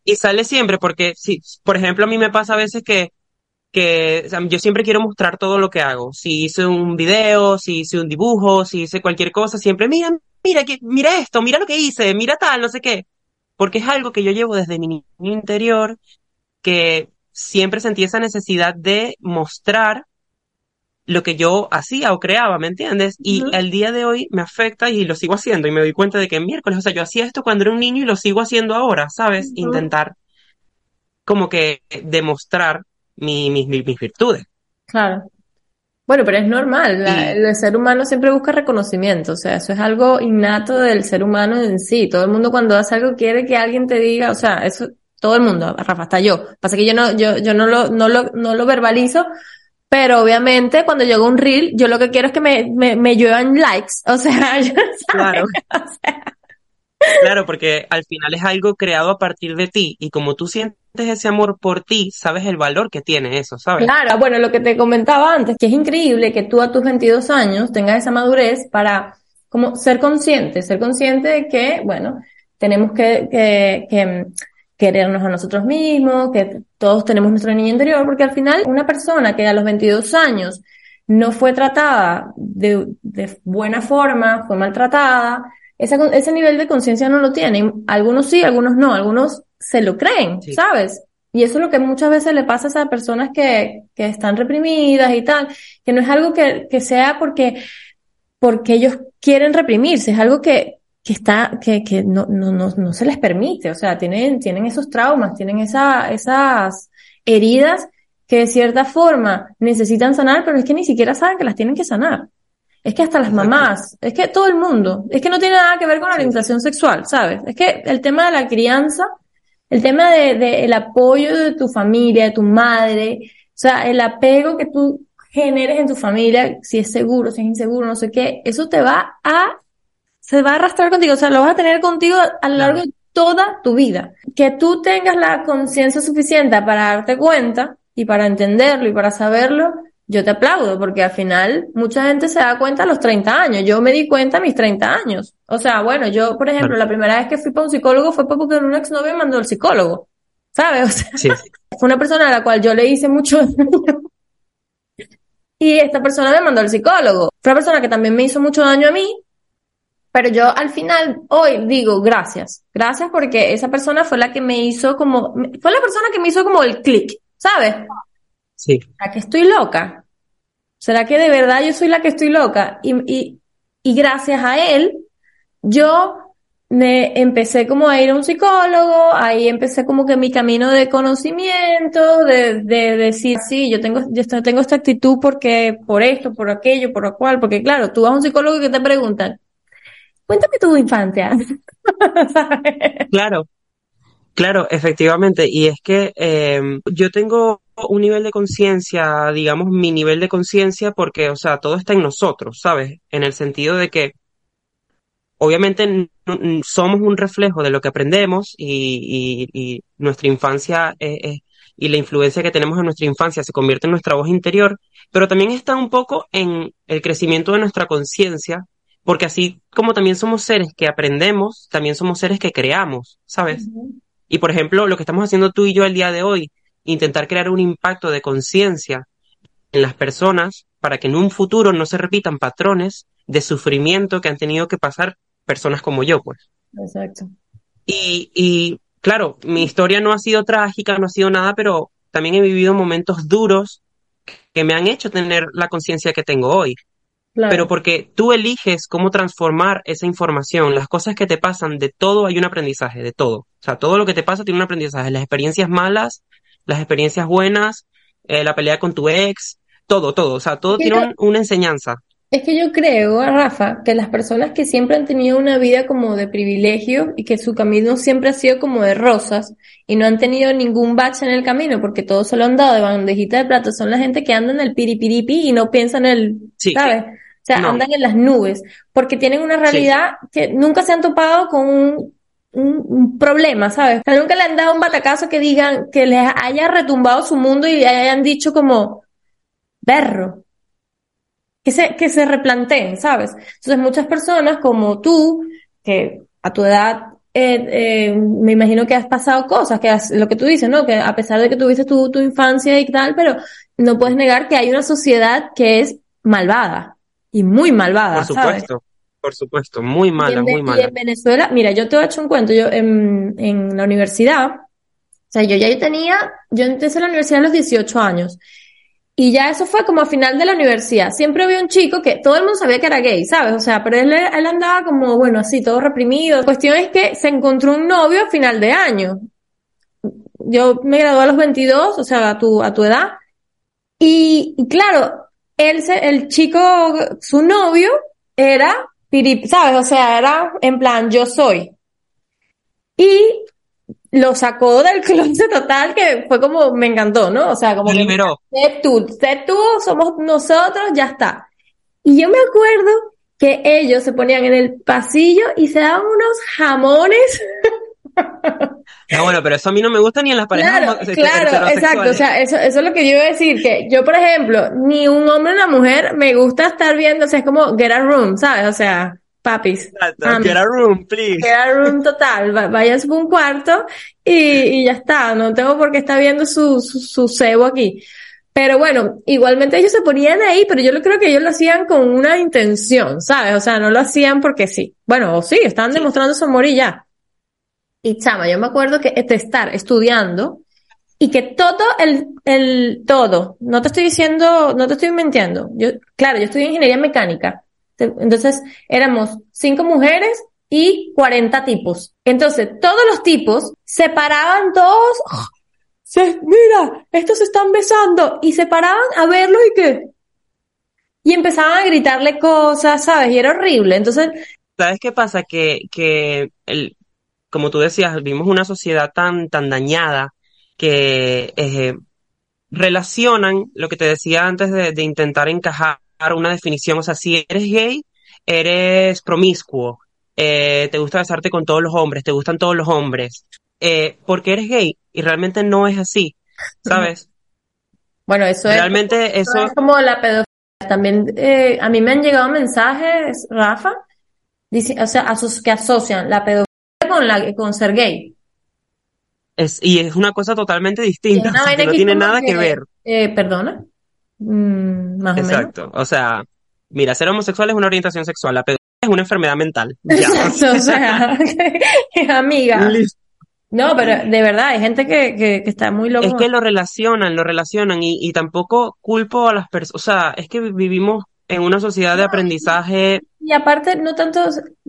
Speaker 1: y sale siempre porque si, por ejemplo, a mí me pasa a veces que, que yo siempre quiero mostrar todo lo que hago. Si hice un video, si hice un dibujo, si hice cualquier cosa, siempre, mira, mira, que, mira esto, mira lo que hice, mira tal, no sé qué. Porque es algo que yo llevo desde mi interior, que siempre sentí esa necesidad de mostrar lo que yo hacía o creaba, ¿me entiendes? Y el día de hoy me afecta y lo sigo haciendo y me doy cuenta de que miércoles, o sea, yo hacía esto cuando era un niño y lo sigo haciendo ahora, ¿sabes? Intentar como que demostrar mi, mis, mis, virtudes.
Speaker 2: Claro. Bueno, pero es normal, el ser humano siempre busca reconocimiento, o sea, eso es algo innato del ser humano en sí. Todo el mundo cuando hace algo quiere que alguien te diga, o sea, eso, todo el mundo, Rafa, hasta yo. Pasa que yo no, yo, yo no lo, no lo, no lo verbalizo pero obviamente cuando llega un reel, yo lo que quiero es que me, me, me lluevan likes. O sea, yo,
Speaker 1: claro. Claro, porque al final es algo creado a partir de ti y como tú sientes ese amor por ti, sabes el valor que tiene eso, ¿sabes?
Speaker 2: Claro, bueno, lo que te comentaba antes, que es increíble que tú a tus 22 años tengas esa madurez para como ser consciente, ser consciente de que, bueno, tenemos que, que, que querernos a nosotros mismos, que todos tenemos nuestro niño interior, porque al final una persona que a los 22 años no fue tratada de, de buena forma, fue maltratada, ese nivel de conciencia no lo tienen. Algunos sí, algunos no, algunos se lo creen, ¿sabes? Y eso es lo que muchas veces le pasa a esas personas que, que están reprimidas y tal, que no es algo que, que sea porque, porque ellos quieren reprimirse, es algo que, que está, que, que no, no, no, no se les permite, o sea, tienen, tienen esos traumas, tienen esa, esas heridas que de cierta forma necesitan sanar, pero es que ni siquiera saben que las tienen que sanar. es que hasta las mamás, es que todo el mundo, es que no tiene nada que ver con la orientación sexual, ¿sabes? Es que el tema de la crianza, el tema de, de el apoyo de tu familia, de tu madre, o sea, el apego que tú generes en tu familia, si es seguro, si es inseguro, no sé qué, eso te va a, se va a arrastrar contigo, o sea, lo vas a tener contigo a lo largo de toda tu vida. Que tú tengas la conciencia suficiente para darte cuenta y para entenderlo y para saberlo, yo te aplaudo, porque al final mucha gente se da cuenta a los 30 años. Yo me di cuenta a mis 30 años. O sea, bueno, yo, por ejemplo, la primera vez que fui para un psicólogo fue porque un exnovio me mandó el psicólogo. ¿Sabes? O sea, fue una persona a la cual yo le hice mucho daño. Y esta persona me mandó el psicólogo. Fue una persona que también me hizo mucho daño a mí. Pero yo al final, hoy digo gracias. Gracias porque esa persona fue la que me hizo como, fue la persona que me hizo como el clic, ¿sabes?
Speaker 1: Sí.
Speaker 2: ¿Será que estoy loca? ¿Será que de verdad yo soy la que estoy loca? Y, y, y gracias a él, yo me empecé como a ir a un psicólogo, ahí empecé como que mi camino de conocimiento, de, de, decir, sí, yo tengo, yo tengo esta actitud porque, por esto, por aquello, por lo cual, porque claro, tú vas a un psicólogo que te preguntan, cuéntame tu infancia.
Speaker 1: claro, claro, efectivamente, y es que eh, yo tengo un nivel de conciencia, digamos, mi nivel de conciencia, porque, o sea, todo está en nosotros, ¿sabes? En el sentido de que, obviamente, somos un reflejo de lo que aprendemos y, y, nuestra infancia y la influencia que tenemos en nuestra infancia se convierte en nuestra voz interior, pero también está un poco en el crecimiento de nuestra conciencia, porque así como también somos seres que aprendemos, también somos seres que creamos, ¿sabes? Y por ejemplo, lo que estamos haciendo tú y yo el día de hoy, intentar crear un impacto de conciencia en las personas para que en un futuro no se repitan patrones de sufrimiento que han tenido que pasar personas como yo, pues.
Speaker 2: Exacto.
Speaker 1: Y, y claro, mi historia no ha sido trágica, no ha sido nada, pero también he vivido momentos duros que me han hecho tener la conciencia que tengo hoy. Pero porque tú eliges cómo transformar esa información, las cosas que te pasan, de todo hay un aprendizaje, de todo. O sea, todo lo que te pasa tiene un aprendizaje. Las experiencias malas las experiencias buenas, eh, la pelea con tu ex, todo, todo, o sea, todo tiene una enseñanza.
Speaker 2: Es que yo creo, Rafa, que las personas que siempre han tenido una vida como de privilegio y que su camino siempre ha sido como de rosas y no han tenido ningún bache en el camino porque todo se lo han dado de bandejita de plata, son la gente que anda en el piripiripi y no piensan en el, ¿sabes? O sea, andan en las nubes porque tienen una realidad que nunca se han topado con un un, problema, ¿sabes? nunca le han dado un batacazo que digan, que les haya retumbado su mundo y hayan dicho como, berro. Que se, que se replanteen, ¿sabes? Entonces muchas personas como tú, que a tu edad eh, eh, me imagino que has pasado cosas, que lo que tú dices, ¿no? Que a pesar de que tuviste tu, tu infancia y tal, pero no puedes negar que hay una sociedad que es malvada y muy malvada.
Speaker 1: Por supuesto por supuesto, muy mala, muy mala.
Speaker 2: Y en Venezuela, mira, yo te a echar un cuento, yo en, en la universidad, o sea, yo ya tenía, yo empecé la universidad a los 18 años. Y ya eso fue como a final de la universidad. Siempre había un chico que todo el mundo sabía que era gay, ¿sabes? O sea, pero él, él andaba como, bueno, así, todo reprimido. La cuestión es que se encontró un novio a final de año. Yo me gradué a los 22, o sea, a tu, a tu edad. Y, y claro, él, el chico, su novio, era ¿sabes? O sea, era en plan, yo soy. Y lo sacó del closet total, que fue como, me encantó, ¿no? O sea, como...
Speaker 1: Me liberó.
Speaker 2: Sé tú, sé tú, somos nosotros, ya está. Y yo me acuerdo que ellos se ponían en el pasillo y se daban unos jamones.
Speaker 1: No, bueno, pero eso a mí no me gusta ni en las parejas
Speaker 2: Claro, este, claro, exacto. O sea, eso, eso es lo que yo iba a decir, que yo, por ejemplo, ni un hombre ni una mujer me gusta estar viendo, o sea, es como get a room, ¿sabes? O sea, papis.
Speaker 1: Exacto, get a room, please.
Speaker 2: Get a room total, vayan a un cuarto y, y, ya está, no tengo por qué estar viendo su, su, su cebo aquí. Pero bueno, igualmente ellos se ponían ahí, pero yo creo que ellos lo hacían con una intención, ¿sabes? O sea, no lo hacían porque sí. Bueno, o sí, estaban demostrando su amor y ya. Y chama, yo me acuerdo que de estar estudiando y que todo el, el, todo, no te estoy diciendo, no te estoy mintiendo. Yo, claro, yo estudié ingeniería mecánica. Entonces, éramos cinco mujeres y 40 tipos. Entonces, todos los tipos se paraban todos, se, mira, estos se están besando y se paraban a verlo y qué. y empezaban a gritarle cosas, ¿sabes? Y era horrible. Entonces,
Speaker 1: ¿sabes qué pasa? Que, que el, como tú decías, vivimos una sociedad tan, tan dañada que eh, relacionan lo que te decía antes de, de intentar encajar una definición. O sea, si eres gay, eres promiscuo, eh, te gusta besarte con todos los hombres, te gustan todos los hombres, eh, porque eres gay y realmente no es así, ¿sabes?
Speaker 2: Bueno, eso
Speaker 1: realmente
Speaker 2: es, eso... es como la pedofilia. También eh, a mí me han llegado mensajes, Rafa, dice, o sea, que asocian la pedofilia con, la, con ser gay.
Speaker 1: Es, y es una cosa totalmente distinta, no tiene nada que, ver.
Speaker 2: Eh, ¿Perdona? Mm, más
Speaker 1: Exacto,
Speaker 2: o menos.
Speaker 1: o sea, mira, ser homosexual es una orientación sexual, la pedofilia es una enfermedad mental.
Speaker 2: Exacto, o sea, amiga. No, pero de verdad, hay gente que, que, que está muy loca.
Speaker 1: Es que lo relacionan, lo relacionan y, y tampoco culpo a las personas, o sea, es que vivimos en una sociedad de aprendizaje.
Speaker 2: Y aparte, no tanto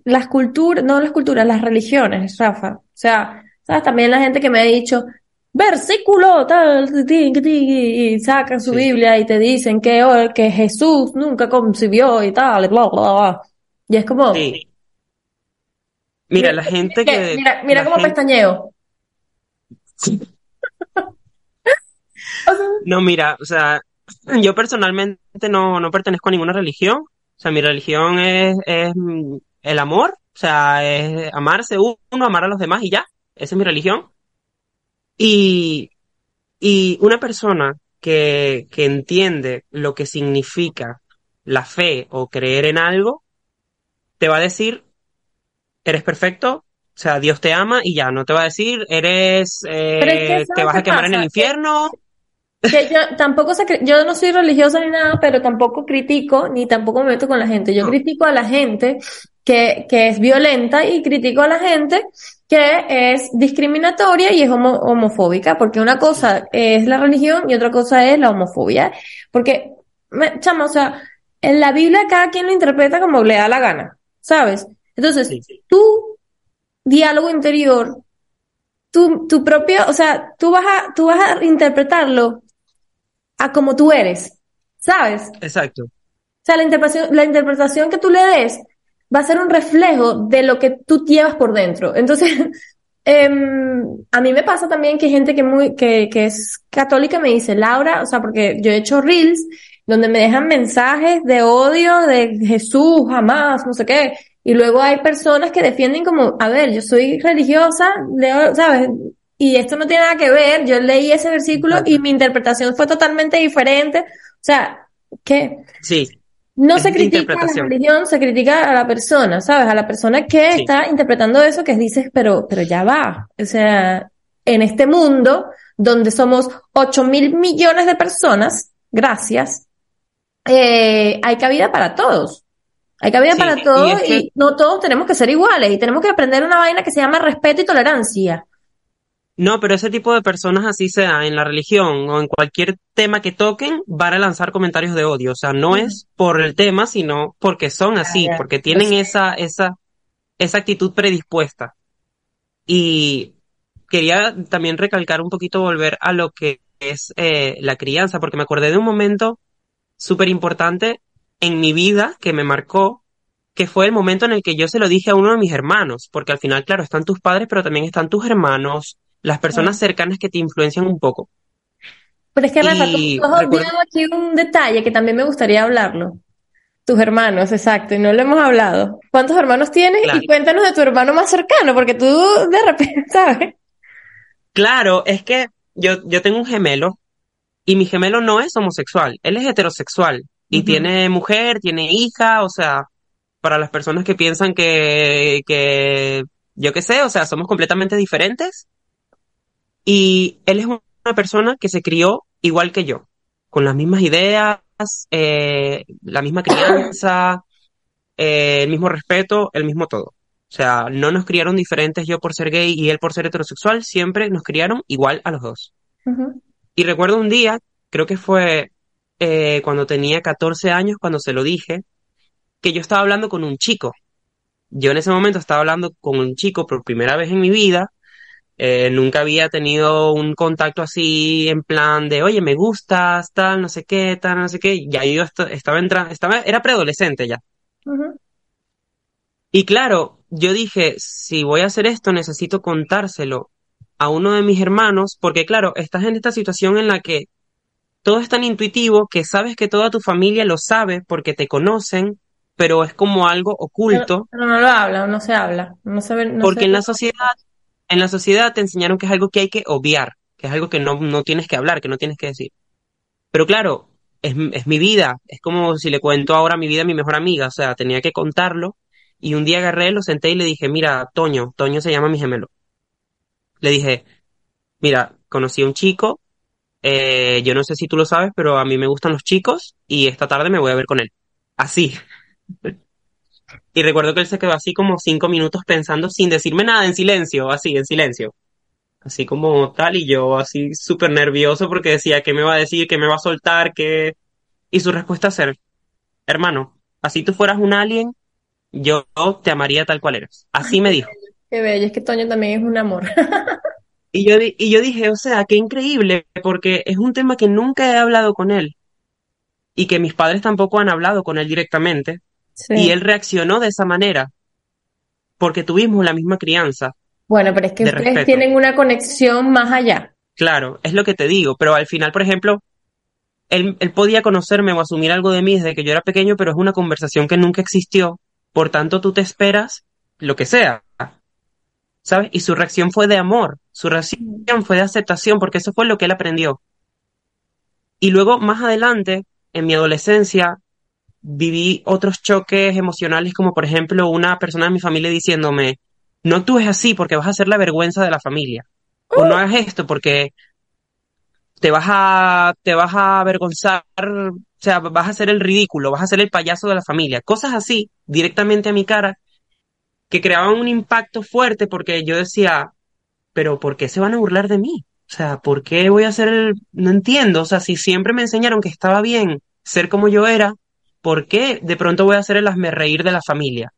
Speaker 2: las culturas, no las culturas, las religiones, Rafa. O sea, ¿sabes? También la gente que me ha dicho, versículo tal, y sacan su Biblia y te dicen que, oh, que Jesús nunca concibió y tal, bla, bla, bla. Y es como...
Speaker 1: Sí. Mira, la gente que...
Speaker 2: Mira, mira cómo pestañeo.
Speaker 1: no, mira, o sea, yo personalmente no, no pertenezco a ninguna religión. O sea, mi religión es, es el amor. O sea, es amarse uno, amar a los demás y ya. Esa es mi religión. Y, y una persona que, que entiende lo que significa la fe o creer en algo, te va a decir, eres perfecto, o sea, Dios te ama y ya, no te va a decir, eres, eh, te vas a quemar en el infierno.
Speaker 2: Que yo tampoco yo no soy religiosa ni nada, pero tampoco critico ni tampoco me meto con la gente. Yo critico a la gente que, que es violenta y critico a la gente que es discriminatoria y es homofóbica, porque una cosa es la religión y otra cosa es la homofobia. Porque, me, chama, o sea, en la Biblia cada quien lo interpreta como le da la gana, ¿sabes? Entonces, tu diálogo interior, tu, tu propio, o sea, tú vas a, tú vas a interpretarlo a como tú eres, ¿sabes?
Speaker 1: Exacto. O
Speaker 2: sea, la interpretación, la interpretación que tú le des va a ser un reflejo de lo que tú llevas por dentro. Entonces, eh, a mí me pasa también que hay gente que, muy, que, que es católica me dice, Laura, o sea, porque yo he hecho reels donde me dejan mensajes de odio de Jesús, jamás, no sé qué. Y luego hay personas que defienden como, a ver, yo soy religiosa, leo, ¿sabes? Y esto no tiene nada que ver, yo leí ese versículo y mi interpretación fue totalmente diferente. O sea, ¿qué?
Speaker 1: Sí.
Speaker 2: No se critica a la religión, se critica a la persona, ¿sabes? A la persona que está interpretando eso que dices, pero, pero ya va. O sea, en este mundo donde somos 8 mil millones de personas, gracias, eh, hay cabida para todos. Hay cabida para todos y, no todos tenemos que ser iguales y tenemos que aprender una vaina que se llama respeto y tolerancia.
Speaker 1: No, pero ese tipo de personas así sea en la religión o en cualquier tema que toquen, van a lanzar comentarios de odio. O sea, no es por el tema, sino porque son así, porque tienen esa, esa, esa actitud predispuesta. Y quería también recalcar un poquito, volver a lo que es eh, la crianza, porque me acordé de un momento súper importante en mi vida que me marcó, que fue el momento en el que yo se lo dije a uno de mis hermanos, porque al final, claro, están tus padres, pero también están tus hermanos, las personas cercanas que te influencian un poco.
Speaker 2: Pero es que, Rafa, tú, has olvidado aquí un detalle que también me gustaría hablarlo. Tus hermanos, exacto, y no lo hemos hablado. ¿Cuántos hermanos tienes? Y cuéntanos de tu hermano más cercano, porque tú de repente, ¿sabes?
Speaker 1: Claro, es que yo, yo tengo un gemelo y mi gemelo no es homosexual, él es heterosexual y tiene mujer, tiene hija, o sea, para las personas que piensan que, que, yo qué sé, o sea, somos completamente diferentes. Y él es una persona que se crió igual que yo, con las mismas ideas, eh, la misma crianza, eh, el mismo respeto, el mismo todo. O sea, no nos criaron diferentes yo por ser gay y él por ser heterosexual, siempre nos criaron igual a los dos. Y recuerdo un día, creo que fue eh, cuando tenía 14 años, cuando se lo dije, que yo estaba hablando con un chico. Yo en ese momento estaba hablando con un chico por primera vez en mi vida Eh, nunca había tenido un contacto así en plan de, oye, me gustas, tal, no sé qué, tal, no sé qué. Ya yo estaba entrando, estaba, era preadolescente ya. Y claro, yo dije, si voy a hacer esto, necesito contárselo a uno de mis hermanos, porque claro, estás en esta situación en la que todo es tan intuitivo que sabes que toda tu familia lo sabe porque te conocen, pero es como algo oculto.
Speaker 2: Pero, no lo habla, no se habla, no se
Speaker 1: porque en la sociedad en la sociedad te enseñaron que es algo que hay que obviar, que es algo que no, no tienes que hablar, que no tienes que decir. Pero claro, es, es mi vida, es como si le cuento ahora mi vida a mi mejor amiga, o sea, tenía que contarlo. Y un día agarré, lo senté y le dije, mira, Toño, Toño se llama mi gemelo. Le dije, mira, conocí a un chico, eh, yo no sé si tú lo sabes, pero a mí me gustan los chicos y esta tarde me voy a ver con él. Así. Y recuerdo que él se quedó así como cinco minutos pensando sin decirme nada, en silencio, así, en silencio. Así como tal, y yo así súper nervioso porque decía, ¿qué me va a decir? ¿Qué me va a soltar? ¿Qué? Y su respuesta ser, hermano, así tú fueras un alien, yo te amaría tal cual eres. Así me dijo.
Speaker 2: Qué bello, es que Toño también es un amor.
Speaker 1: y, yo, y yo dije, o sea, qué increíble, porque es un tema que nunca he hablado con él y que mis padres tampoco han hablado con él directamente. Y él reaccionó de esa manera, porque tuvimos la misma crianza.
Speaker 2: Bueno, pero es que ustedes tienen una conexión más allá.
Speaker 1: Claro, es lo que te digo, pero al final, por ejemplo, él, él podía conocerme o asumir algo de mí desde que yo era pequeño, pero es una conversación que nunca existió, por tanto tú te esperas lo que sea, ¿sabes? Y su reacción fue de amor, su reacción fue de aceptación, porque eso fue lo que él aprendió. Y luego, más adelante, en mi adolescencia, viví otros choques emocionales, como por ejemplo una persona de mi familia diciéndome, no actúes así porque vas a ser la vergüenza de la familia. O no hagas esto porque te vas a, te vas a avergonzar, o sea, vas a ser el ridículo, vas a ser el payaso de la familia. Cosas así, directamente a mi cara, que creaban un impacto fuerte porque yo decía, pero ¿por qué se van a burlar de mí? O sea, ¿por qué voy a ser el... No entiendo, o sea, si siempre me enseñaron que estaba bien ser como yo era, ¿por qué de pronto voy a hacer el hazme reír de la familia?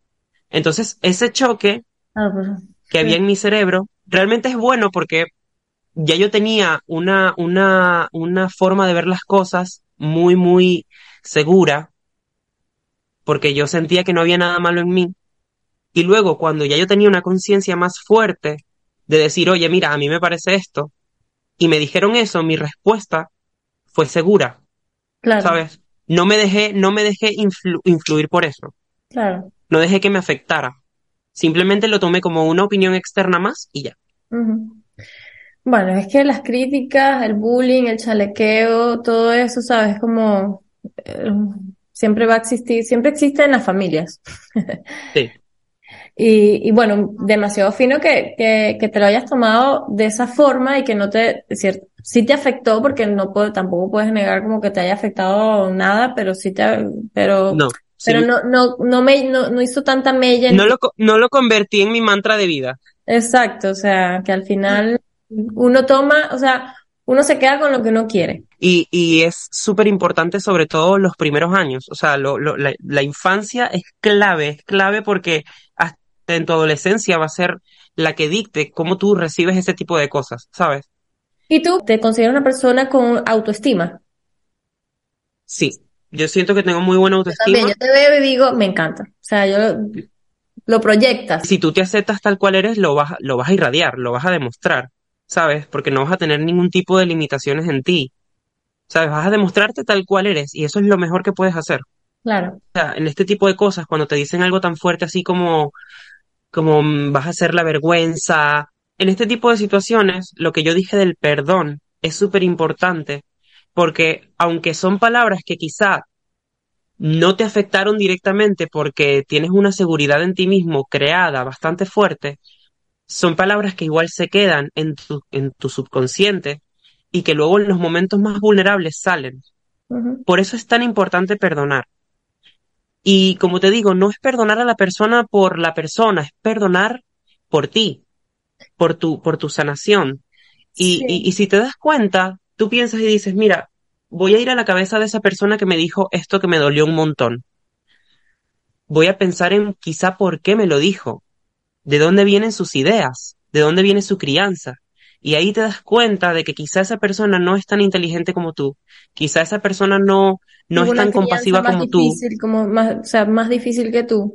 Speaker 1: Entonces, ese choque ah, pues, que había en mi cerebro realmente es bueno porque ya yo tenía una, una, una forma de ver las cosas muy, muy segura, porque yo sentía que no había nada malo en mí. Y luego, cuando ya yo tenía una conciencia más fuerte de decir, oye, mira, a mí me parece esto, y me dijeron eso, mi respuesta fue segura. Claro. ¿Sabes? No me dejé, no me dejé influir por eso.
Speaker 2: Claro.
Speaker 1: No dejé que me afectara. Simplemente lo tomé como una opinión externa más y ya.
Speaker 2: Bueno, es que las críticas, el bullying, el chalequeo, todo eso, ¿sabes? Como eh, siempre va a existir, siempre existe en las familias.
Speaker 1: sí.
Speaker 2: Y, y, bueno, demasiado fino que, que, que, te lo hayas tomado de esa forma y que no te, es cierto, sí te afectó porque no puedo, tampoco puedes negar como que te haya afectado nada, pero sí te, pero,
Speaker 1: no,
Speaker 2: pero no, no, no me, no, no hizo tanta mella.
Speaker 1: No lo, no lo convertí en mi mantra de vida.
Speaker 2: Exacto, o sea, que al final uno toma, o sea, uno se queda con lo que uno quiere.
Speaker 1: Y, y es súper importante sobre todo los primeros años, o sea, lo, lo, la, la infancia es clave, es clave porque hasta en tu adolescencia va a ser la que dicte cómo tú recibes ese tipo de cosas, ¿sabes?
Speaker 2: ¿Y tú te consideras una persona con autoestima?
Speaker 1: Sí, yo siento que tengo muy buena autoestima.
Speaker 2: Yo, yo te veo y digo, me encanta. O sea, yo lo, proyectas.
Speaker 1: Si tú te aceptas tal cual eres, lo vas, lo vas a irradiar, lo vas a demostrar, ¿sabes? Porque no vas a tener ningún tipo de limitaciones en ti. ¿Sabes? Vas a demostrarte tal cual eres y eso es lo mejor que puedes hacer.
Speaker 2: Claro.
Speaker 1: O sea, en este tipo de cosas, cuando te dicen algo tan fuerte así como, como mm, vas a hacer la vergüenza, en este tipo de situaciones, lo que yo dije del perdón es súper importante, porque aunque son palabras que quizá no te afectaron directamente porque tienes una seguridad en ti mismo creada bastante fuerte, son palabras que igual se quedan en tu, en tu subconsciente y que luego en los momentos más vulnerables salen. Por eso es tan importante perdonar. Y como te digo, no es perdonar a la persona por la persona, es perdonar por ti, por tu, por tu sanación. Y, y, si te das cuenta, tú piensas y dices, mira, voy a ir a la cabeza de esa persona que me dijo esto que me dolió un montón. Voy a pensar en quizá por qué me lo dijo, de dónde vienen sus ideas, de dónde viene su crianza. Y ahí te das cuenta de que quizá esa persona no es tan inteligente como tú, quizá esa persona no, no es tan compasiva como
Speaker 2: difícil,
Speaker 1: tú.
Speaker 2: Como más, o sea, más difícil que tú.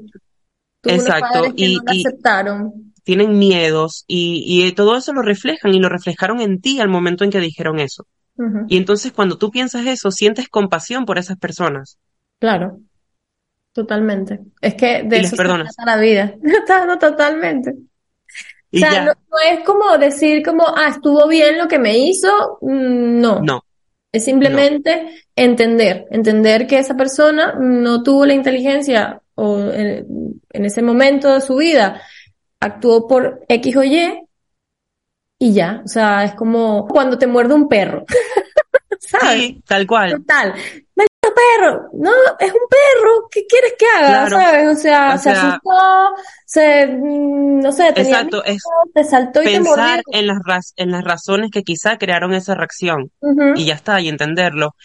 Speaker 1: Exacto. y,
Speaker 2: aceptaron.
Speaker 1: Tienen miedos y, y todo eso lo reflejan y lo reflejaron en ti al momento en que dijeron eso. Y entonces cuando tú piensas eso, sientes compasión por esas personas.
Speaker 2: Claro, totalmente. Es que de eso
Speaker 1: se trata
Speaker 2: la vida. no, o sea, no, es como decir como, ah, estuvo bien lo que me hizo. Mm, no.
Speaker 1: No.
Speaker 2: Es simplemente entender, entender que esa persona no tuvo la inteligencia o en, en ese momento de su vida actuó por X o Y y ya, o sea, es como cuando te muerde un perro.
Speaker 1: ¿Sabes? Sí, tal cual.
Speaker 2: Total. Perro. No, es un perro. ¿Qué quieres que haga? ¿Sabes? O sea, se asustó, se, mm, no sé, tenía
Speaker 1: exacto, es
Speaker 2: te saltó y
Speaker 1: pensar en las, en las razones que quizá crearon esa reacción. Y ya está, y entenderlo.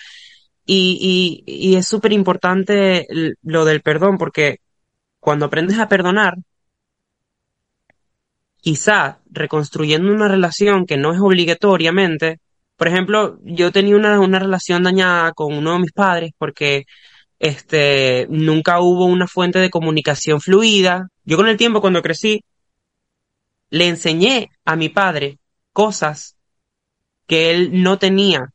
Speaker 1: Y, y, y es súper importante lo del perdón, porque cuando aprendes a perdonar, quizá reconstruyendo una relación que no es obligatoriamente, por ejemplo, yo tenía una, una relación dañada con uno de mis padres porque este, nunca hubo una fuente de comunicación fluida. Yo con el tiempo, cuando crecí, le enseñé a mi padre cosas que él no tenía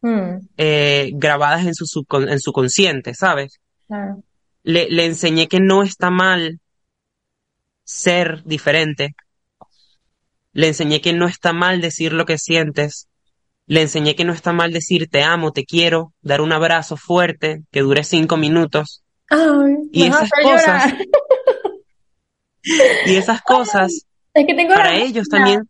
Speaker 1: hmm. eh, grabadas en su, en su consciente, ¿sabes? Le, le enseñé que no está mal ser diferente, le enseñé que no está mal decir lo que sientes. Le enseñé que no está mal decir te amo, te quiero, dar un abrazo fuerte que dure cinco minutos. y esas cosas. y esas cosas. para ellos también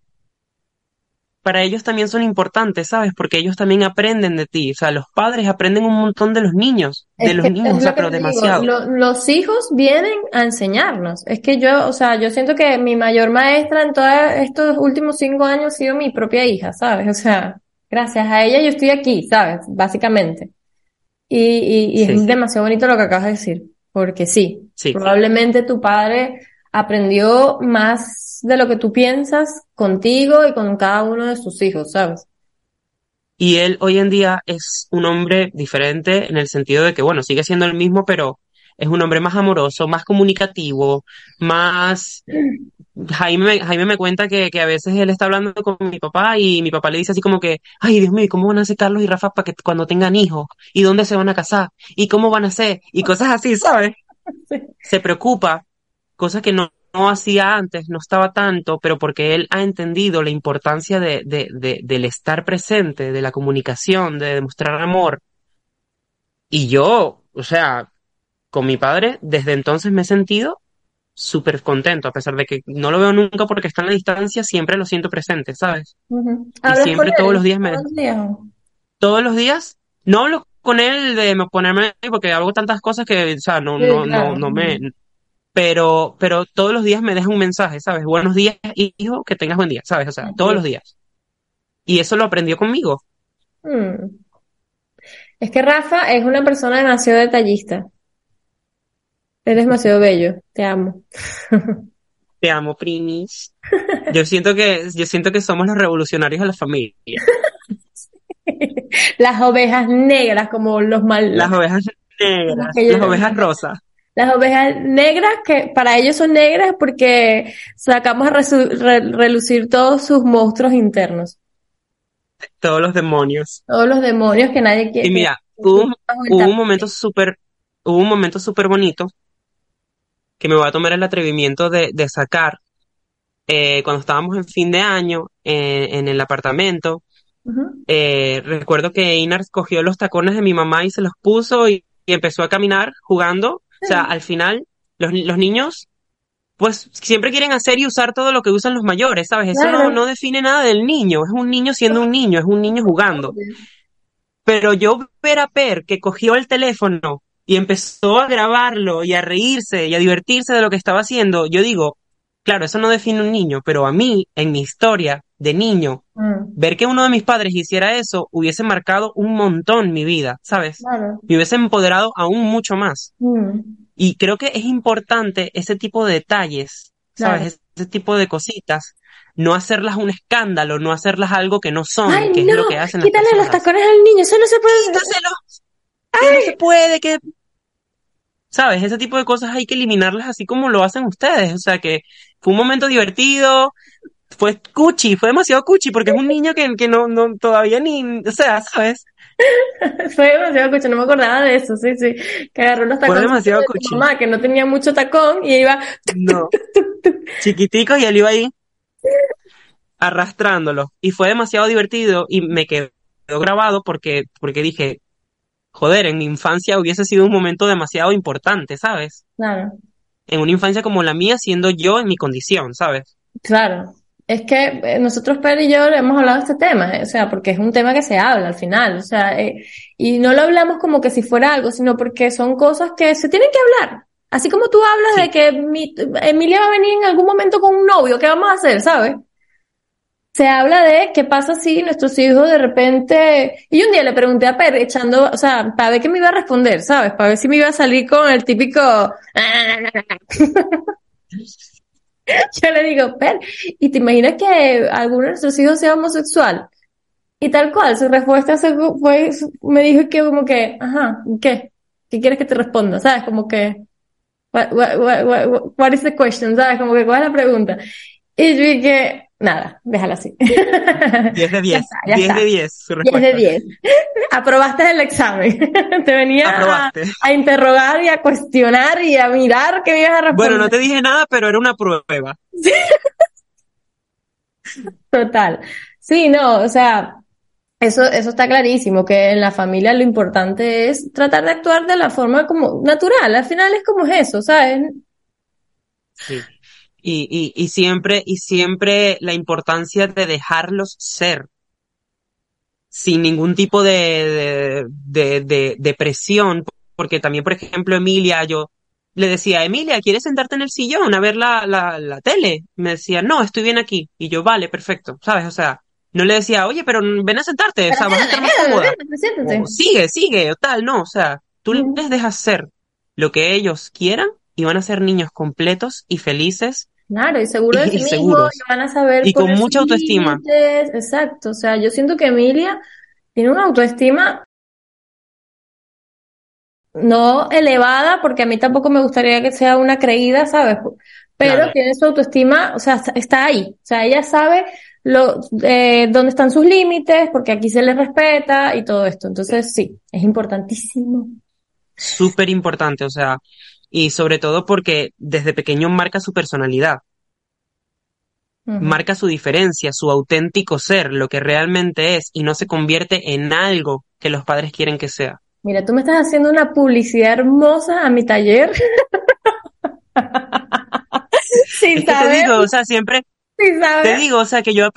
Speaker 1: para ellos también son importantes, ¿sabes? Porque ellos también aprenden de ti. O sea, los padres aprenden un montón de los niños, de los niños, o sea, pero demasiado.
Speaker 2: los hijos vienen a enseñarnos. Es que yo, o sea, yo siento que mi mayor maestra en todos estos últimos cinco años ha sido mi propia hija, ¿sabes? O sea, gracias a ella yo estoy aquí, ¿sabes? Básicamente. Y, y, es demasiado bonito lo que acabas de decir, porque sí, sí, probablemente tu padre aprendió más de lo que tú piensas contigo y con cada uno de sus hijos, ¿sabes?
Speaker 1: Y él hoy en día es un hombre diferente en el sentido de que, bueno, sigue siendo el mismo, pero es un hombre más amoroso, más comunicativo, más... Jaime, Jaime me cuenta que, que, a veces él está hablando con mi papá y mi papá le dice así como que, ay Dios mío, ¿cómo van a hacer Carlos y Rafa para que cuando tengan hijos? ¿Y dónde se van a casar? ¿Y cómo van a ser? Y cosas así, ¿sabes? Se preocupa, cosas que no, no hacía antes, no estaba tanto, pero porque él ha entendido la importancia de, de, de, del estar presente, de la comunicación, de demostrar amor. Y yo, o sea, con mi padre, desde entonces me he sentido súper contento, a pesar de que no lo veo nunca porque está en la distancia, siempre lo siento presente, ¿sabes? Y siempre todos los días me... Todos los días, no hablo con él de ponerme, porque hago tantas cosas que, o sea, no, no, no, no me, pero, pero todos los días me deja un mensaje, ¿sabes? Buenos días, hijo, que tengas buen día, ¿sabes? O sea, todos los días. Y eso lo aprendió conmigo.
Speaker 2: Hmm. Es que Rafa es una persona demasiado detallista. Eres demasiado bello, te amo.
Speaker 1: Te amo, primis. Yo siento que, yo siento que somos los revolucionarios de la familia.
Speaker 2: Las ovejas negras, como los mal.
Speaker 1: Las ovejas negras, las ovejas rosas.
Speaker 2: Las ovejas negras, que para ellos son negras porque sacamos a relucir todos sus monstruos internos.
Speaker 1: Todos los demonios.
Speaker 2: Todos los demonios que nadie quiere.
Speaker 1: Y mira, hubo, un momento súper, hubo un momento súper bonito que me voy a tomar el atrevimiento de, de sacar eh, cuando estábamos en fin de año eh, en el apartamento. eh, recuerdo que Einar cogió los tacones de mi mamá y se los puso y empezó a caminar jugando o sea, al final, los, los niños, pues siempre quieren hacer y usar todo lo que usan los mayores, ¿sabes? Eso no, no define nada del niño, es un niño siendo un niño, es un niño jugando. Pero yo ver a Per que cogió el teléfono y empezó a grabarlo y a reírse y a divertirse de lo que estaba haciendo, yo digo, claro, eso no define un niño, pero a mí, en mi historia de niño, mm. ver que uno de mis padres hiciera eso hubiese marcado un montón mi vida, ¿sabes? Me hubiese empoderado aún mucho más. Mm. Y creo que es importante ese tipo de detalles ¿sabes? Ese tipo de cositas. No hacerlas un escándalo, no hacerlas algo que no son,
Speaker 2: Ay,
Speaker 1: que
Speaker 2: no,
Speaker 1: es lo que hacen las
Speaker 2: los tacones al niño, eso no se puede.
Speaker 1: Que no se puede, que... ¿Sabes? Ese tipo de cosas hay que eliminarlas así como lo hacen ustedes. O sea que fue un momento divertido, fue cuchi, fue demasiado cuchi, porque es un niño que, que no, no, todavía ni, o sea, ¿sabes?
Speaker 2: Fue demasiado cucho, no me acordaba de eso, sí, sí. Que agarró los tacones
Speaker 1: demasiado
Speaker 2: de
Speaker 1: cuchi.
Speaker 2: mamá, que no tenía mucho tacón, y iba,
Speaker 1: No. Chiquitico y él iba ahí arrastrándolo. Y fue demasiado divertido y me quedó grabado porque, porque dije, joder, en mi infancia hubiese sido un momento demasiado importante, ¿sabes?
Speaker 2: claro,
Speaker 1: En una infancia como la mía, siendo yo en mi condición, ¿sabes?
Speaker 2: claro. Es que eh, nosotros, Pedro y yo, hemos hablado de este tema, eh, o sea, porque es un tema que se habla al final, o sea, eh, y no lo hablamos como que si fuera algo, sino porque son cosas que se tienen que hablar. Así como tú hablas
Speaker 1: Sí.
Speaker 2: de que mi- Emilia va a venir en algún momento con un novio, ¿qué vamos a hacer, sabes? Se habla de qué pasa si nuestros hijos de repente... Y un día le pregunté a Per, echando, o sea, para ver qué me iba a responder, ¿sabes? Para ver si me iba a salir con el típico... Yo le digo, Per, ¿y te imaginas que alguno de nuestros hijos sea homosexual? Y tal cual, su respuesta fue, me dijo que como que, ajá, ¿qué? ¿Qué quieres que te responda? ¿Sabes? Como que, what, what, what, what, what is the question? ¿Sabes? Como que, ¿cuál es la pregunta? Y yo dije, nada, déjala así.
Speaker 1: 10 de 10.
Speaker 2: está, ya
Speaker 1: 10
Speaker 2: está.
Speaker 1: de 10, su
Speaker 2: 10
Speaker 1: respuesta.
Speaker 2: de 10. Aprobaste el examen. Te venía a, interrogar y a cuestionar y a mirar qué ibas a responder.
Speaker 1: Bueno, no te dije nada, pero era una prueba.
Speaker 2: Total. Sí, no, o sea, eso, eso está clarísimo, que en la familia lo importante es tratar de actuar de la forma como natural. Al final es como es eso, ¿sabes?
Speaker 1: Sí. Y, y, y siempre, y siempre la importancia de dejarlos ser. Sin ningún tipo de, de, de, de, de presión. Porque también, por ejemplo, Emilia, yo le decía, Emilia, ¿quieres sentarte en el sillón a ver la, la, la tele? Me decía, no, estoy bien aquí. Y yo, vale, perfecto, ¿sabes? O sea, no le decía, oye, pero ven a sentarte, o sea, vas a estar más cómoda. O sigue, sigue, o tal, no, o sea, tú les dejas ser lo que ellos quieran y van a ser niños completos y felices
Speaker 2: Claro, y seguro de
Speaker 1: Y-
Speaker 2: sí
Speaker 1: y seguros.
Speaker 2: y van a saber
Speaker 1: Y con mucha autoestima.
Speaker 2: límites. Exacto, o sea, yo siento que Emilia tiene una autoestima no elevada, porque a mí tampoco me gustaría que sea una creída, ¿sabes? Pero
Speaker 1: Claro.
Speaker 2: tiene su autoestima, o sea, está- ahí, o sea, ella sabe lo, eh, dónde están sus límites, porque aquí se les respeta y todo esto. Entonces, sí, es importantísimo.
Speaker 1: súper importante, o sea, y sobre todo porque desde pequeño marca su personalidad, marca su diferencia, su auténtico ser, lo que realmente es, y no se convierte en algo que los padres quieren que sea.
Speaker 2: Mira, tú me estás haciendo una publicidad hermosa a mi taller. Sin
Speaker 1: Es que te
Speaker 2: saber,
Speaker 1: digo, o sea, siempre
Speaker 2: sin
Speaker 1: te
Speaker 2: saber.
Speaker 1: digo, o sea, que yo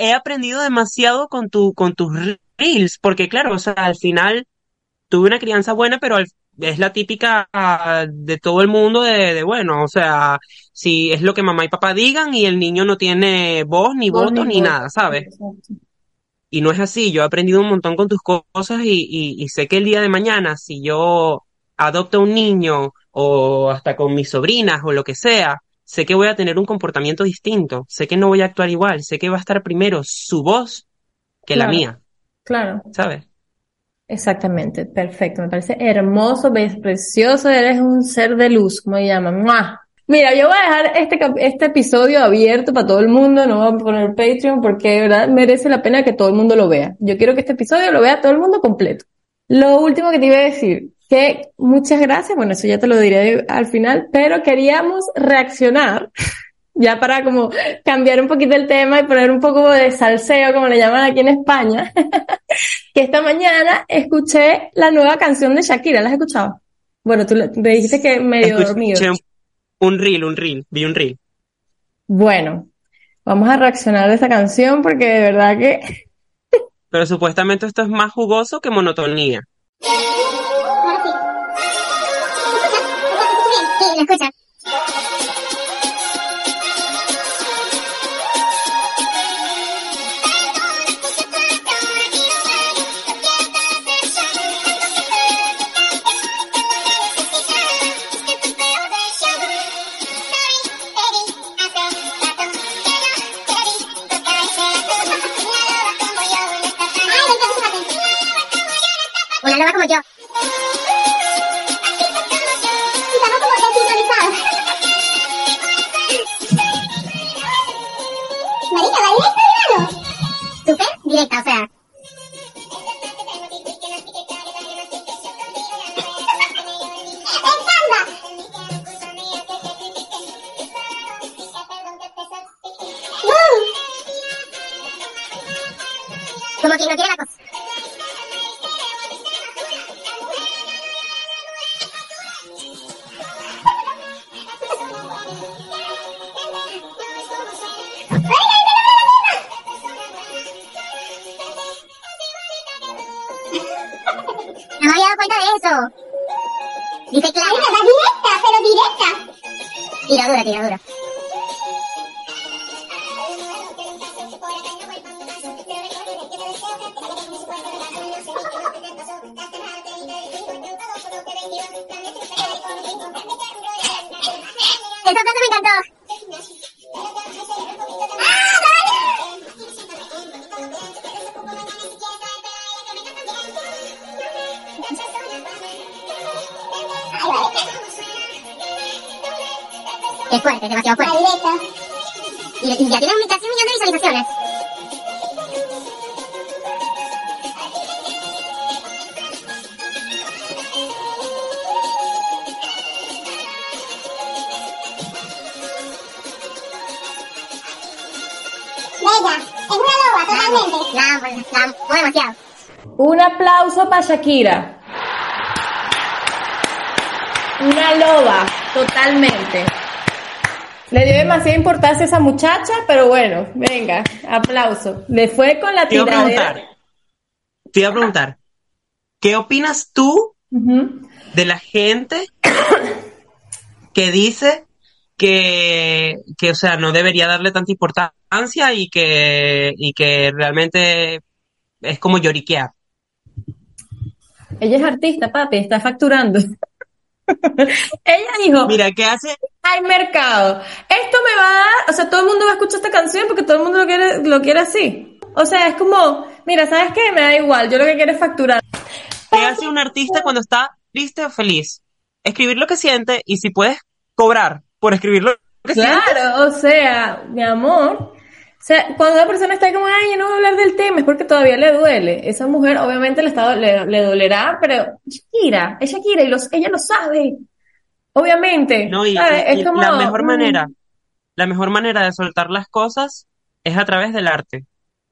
Speaker 1: he aprendido demasiado con tu, con tus reels, porque claro, o sea, al final tuve una crianza buena, pero al- es la típica ah, de todo el mundo de, de, bueno, o sea, si es lo que mamá y papá digan y el niño no tiene voz, ni
Speaker 2: Voz
Speaker 1: voto,
Speaker 2: ni
Speaker 1: nada, ¿sabes?
Speaker 2: Exacto.
Speaker 1: Y no es así, yo he aprendido un montón con tus cosas y, y, y sé que el día de mañana, si yo adopto un niño o hasta con mis sobrinas o lo que sea, sé que voy a tener un comportamiento distinto, sé que no voy a actuar igual, sé que va a estar primero su voz que la mía,
Speaker 2: Claro,
Speaker 1: ¿sabes?
Speaker 2: Exactamente, perfecto, me parece hermoso, precioso, eres un ser de luz, como llaman. ¡Mua! Mira, yo voy a dejar este, este episodio abierto para todo el mundo, no voy a poner Patreon porque de verdad merece la pena que todo el mundo lo vea. Yo quiero que este episodio lo vea todo el mundo completo. Lo último que te iba a decir, que muchas gracias, bueno, eso ya te lo diré al final, pero queríamos reaccionar, ya para como cambiar un poquito el tema y poner un poco de salseo, como le llaman aquí en España, que esta mañana escuché la nueva canción de Shakira, ¿la has escuchado? Bueno, tú le- me dijiste que medio dormido.
Speaker 1: Escuché un, un reel, un reel, vi un reel.
Speaker 2: Bueno, vamos a reaccionar a esa canción porque de verdad que
Speaker 1: Pero supuestamente esto es más jugoso que monotonía.
Speaker 4: Sí, lo escucha. Sea. Es fuerte, es demasiado fuerte. Y, y ya tiene un- casi un millón de visualizaciones. Bella, es una loba, totalmente. La amo, la amo demasiado.
Speaker 2: Un aplauso para Shakira. Una loba, totalmente. Le dio demasiada importancia a esa muchacha, pero bueno, venga, aplauso. Le fue con la
Speaker 1: Te iba a
Speaker 2: tiradera.
Speaker 1: preguntar, te iba a preguntar, ¿qué opinas tú de la gente que dice que, que, o sea, no debería darle tanta importancia y que, y que realmente es como lloriquear?
Speaker 2: Ella es artista, papi, está facturando. Ella dijo,
Speaker 1: Mira, ¿qué hace?
Speaker 2: hay mercado. Esto me va a dar, o sea, todo el mundo va a escuchar esta canción porque todo el mundo lo quiere, lo quiere así. O sea, es como, mira, ¿sabes qué? Me da igual, yo lo que quiero es facturar.
Speaker 1: ¿Qué hace un artista cuando está triste o feliz? Escribir lo que siente y si puedes cobrar por escribir lo que siente.
Speaker 2: Claro, o sea, mi amor. O sea, cuando una persona está como, ay, yo no voy a hablar del tema, es porque todavía le duele. Esa mujer obviamente le, está, le, le dolerá, pero Shakira, es Shakira y los, ella lo sabe. Obviamente.
Speaker 1: No, y, y-
Speaker 2: Es
Speaker 1: y
Speaker 2: como,
Speaker 1: la mejor
Speaker 2: mm,
Speaker 1: manera, la mejor manera de soltar las cosas es a través del arte,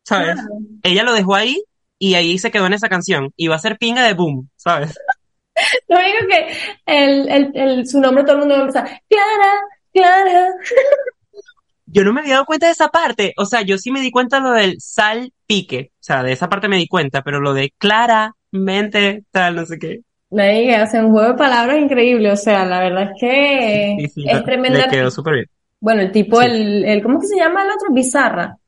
Speaker 1: ¿sabes?
Speaker 2: Claro.
Speaker 1: Ella lo dejó ahí y ahí se quedó en esa canción y va a ser pinga de boom, ¿sabes?
Speaker 2: Lo único que el, el, el, su nombre todo el mundo va a empezar, Clara, Clara.
Speaker 1: Yo no me había dado cuenta de esa parte, o sea, yo sí me di cuenta lo del sal pique, o sea, de esa parte me di cuenta, pero lo de claramente tal, no sé qué.
Speaker 2: Nadie que hace un juego de palabras increíble, o sea, la verdad es que
Speaker 1: Sí, sí,
Speaker 2: es
Speaker 1: no,
Speaker 2: tremenda.
Speaker 1: le quedó súper bien.
Speaker 2: Bueno, el tipo, el, el, ¿cómo que se llama el otro? Bizarra.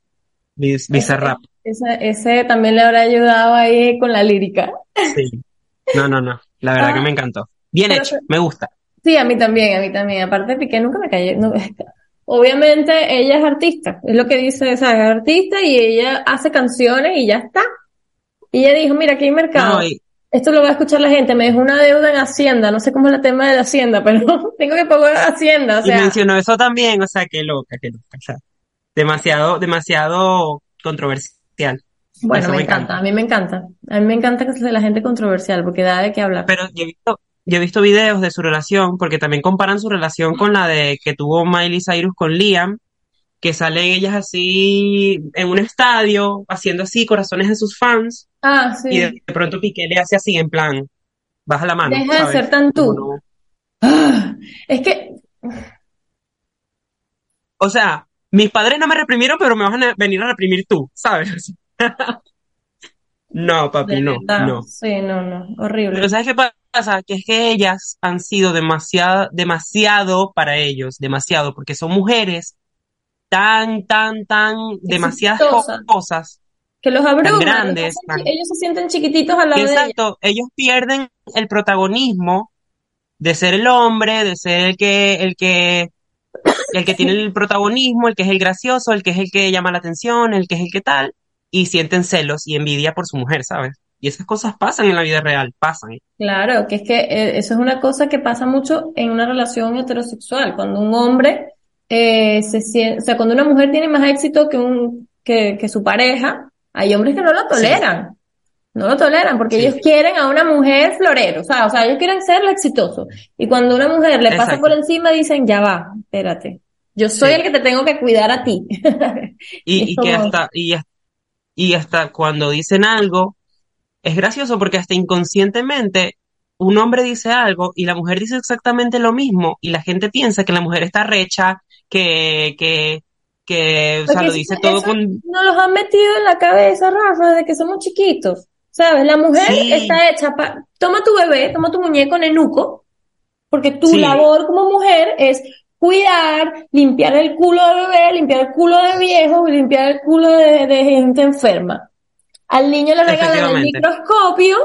Speaker 1: Biz- Bizarrap,
Speaker 2: Ese, ese también le habrá ayudado ahí con la lírica.
Speaker 1: sí. No, no, no, la verdad que me encantó. Bien
Speaker 2: Pero
Speaker 1: hecho, me gusta.
Speaker 2: Sí, a mí también, a mí también. Aparte de Piqué nunca me no- Obviamente ella es artista, es lo que dice, o sea, es artista y ella hace canciones y ya está. Y ella dijo, mira, aquí hay mercado.
Speaker 1: No, y-
Speaker 2: Esto lo va a escuchar la gente. Me dejó una deuda en Hacienda. No sé cómo es el tema de la Hacienda, pero tengo que pagar Hacienda. O
Speaker 1: Y
Speaker 2: sea,
Speaker 1: mencionó eso también, o sea, qué loca, qué loca, o sea, demasiado, demasiado controversial.
Speaker 2: bueno, me
Speaker 1: me
Speaker 2: encanta.
Speaker 1: encanta.
Speaker 2: A mí me encanta. A mí me encanta que sea la gente controversial porque da de qué hablar.
Speaker 1: Pero yo he visto, yo he visto videos de su relación, porque también comparan su relación con la de que tuvo Miley Cyrus con Liam, que salen ellas así en un estadio, haciendo así corazones de sus fans,
Speaker 2: Ah,
Speaker 1: y de
Speaker 2: sí.
Speaker 1: pronto Piqué le hace así en plan, baja la mano,
Speaker 2: Deja de ser tan tú.
Speaker 1: No-
Speaker 2: Ah, es que,
Speaker 1: O sea, mis padres no me reprimieron, pero me vas a venir a reprimir tú, ¿sabes? No, papi,
Speaker 2: de
Speaker 1: no,
Speaker 2: verdad,
Speaker 1: no.
Speaker 2: sí, no, no, horrible.
Speaker 1: Pero ¿sabes qué pasa? Que es que ellas han sido demasiado, demasiado para ellos, demasiado, porque son mujeres tan, tan, tan, demasiadas cosas.
Speaker 2: Que los abruma,
Speaker 1: grandes, tan-
Speaker 2: ellos se sienten chiquititos al lado de ella.
Speaker 1: Exacto, ellos pierden el protagonismo de ser el hombre, de ser el que, el que, el que tiene el protagonismo, el que es el gracioso, el que es el que llama la atención, el que es el que tal, y sienten celos y envidia por su mujer, ¿sabes? Y esas cosas pasan en la vida real, pasan.
Speaker 2: Claro, que es que eh, eso es una cosa que pasa mucho en una relación heterosexual, cuando un hombre eh, se siente, o sea, cuando una mujer tiene más éxito que un, que, que su pareja, hay hombres que no lo toleran. No lo toleran porque ellos quieren a una mujer florero, o sea, o sea, ellos quieren ser exitoso. Y cuando una mujer le pasa por encima dicen, ya va, espérate. Yo soy el que te tengo que cuidar a ti.
Speaker 1: y, y que hasta, y, y hasta cuando dicen algo, es gracioso porque hasta inconscientemente un hombre dice algo y la mujer dice exactamente lo mismo y la gente piensa que la mujer está recha, que, que, que, o sea, lo dice todo con...
Speaker 2: Nos los han metido en la cabeza, Rafa, desde que somos chiquitos. ¿Sabes? La mujer está hecha para... Toma tu bebé, toma tu muñeco nenuco, porque tu labor como mujer es cuidar, limpiar el culo de bebé, limpiar el culo de viejo, limpiar el culo de, gente enferma. Al niño le regalan el microscopio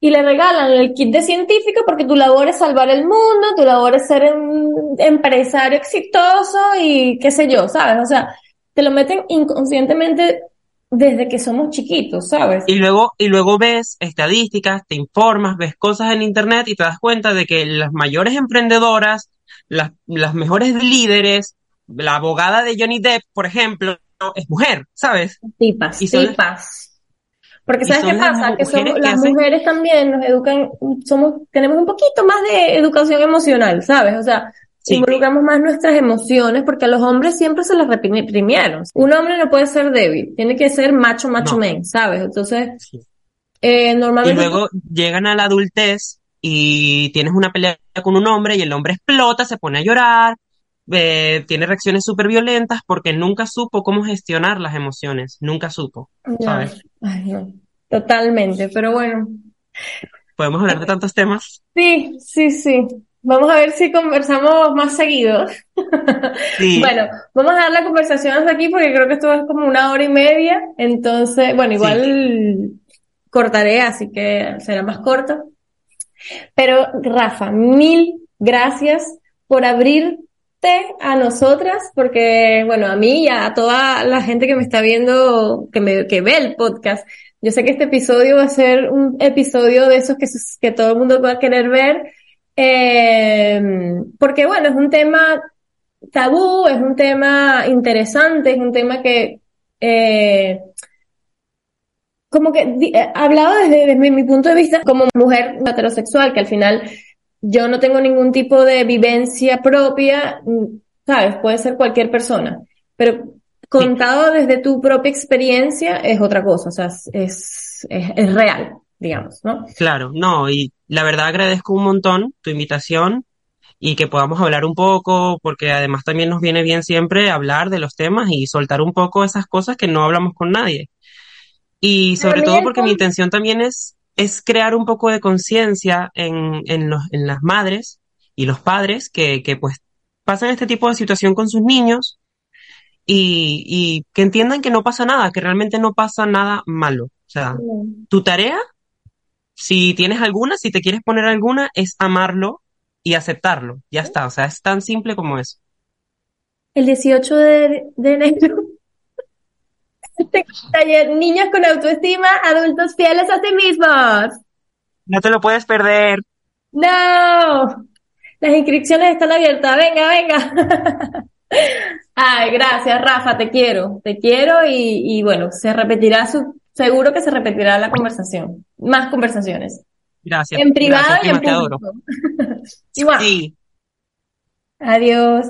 Speaker 2: y le regalan el kit de científico porque tu labor es salvar el mundo, tu labor es ser un empresario exitoso y qué sé yo, ¿sabes? O sea, te lo meten inconscientemente desde que somos chiquitos, ¿sabes?
Speaker 1: Y luego, y luego ves estadísticas, te informas, ves cosas en internet y te das cuenta de que las mayores emprendedoras, las, las mejores líderes, la abogada de Johnny Depp, por ejemplo, es mujer, ¿sabes?
Speaker 2: Tipas, y tipas. Porque ¿sabes qué pasa? Que somos, las mujeres también nos educan, somos, tenemos un poquito más de educación emocional, ¿sabes? O sea, involucramos más nuestras emociones porque a los hombres siempre se las reprimieron. Un hombre no puede ser débil, tiene que ser macho, macho men, ¿sabes? Entonces, eh, normalmente...
Speaker 1: Y luego llegan a la adultez y tienes una pelea con un hombre y el hombre explota, se pone a llorar, eh, tiene reacciones súper violentas porque nunca supo cómo gestionar las emociones, nunca supo, ¿sabes?
Speaker 2: Totalmente, pero bueno.
Speaker 1: ¿Podemos hablar de tantos temas?
Speaker 2: Sí, sí, sí. Vamos a ver si conversamos más seguido. Sí. bueno, vamos a dar la conversación hasta aquí porque creo que esto es como una hora y media. Entonces, bueno, igual cortaré, así que será más corto. Pero Rafa, mil gracias por abrirte a nosotras, porque bueno, a mí y a toda la gente que me está viendo, que me, que ve el podcast, yo sé que este episodio va a ser un episodio de esos que, que todo el mundo va a querer ver, eh, porque bueno, es un tema tabú, es un tema interesante, es un tema que, eh, como que eh, hablaba desde, desde, mi punto de vista como mujer heterosexual, que al final yo no tengo ningún tipo de vivencia propia, sabes, puede ser cualquier persona, pero contado desde tu propia experiencia es otra cosa, o sea, es, es, es real, digamos, ¿no?
Speaker 1: Claro, no, y la verdad agradezco un montón tu invitación y que podamos hablar un poco, porque además también nos viene bien siempre hablar de los temas y soltar un poco esas cosas que no hablamos con nadie. Y sobre todo porque mi intención también es, es crear un poco de conciencia en, en, los, en las madres y los padres que, que pues pasan este tipo de situación con sus niños y, y que entiendan que no pasa nada, que realmente no pasa nada malo. O sea, tu tarea si tienes alguna, si te quieres poner alguna, es amarlo y aceptarlo. Ya está, o sea, es tan simple como eso.
Speaker 2: El 18 de, de enero. Taller Niños con autoestima, adultos fieles a sí mismos.
Speaker 1: No te lo puedes perder.
Speaker 2: No. Las inscripciones están abiertas. Venga, venga. Ay, gracias, Rafa, te quiero. Te quiero y, y bueno, se repetirá su, seguro que se repetirá la conversación. Más conversaciones.
Speaker 1: Gracias.
Speaker 2: En privado y en público. Igual. Sí. Adiós.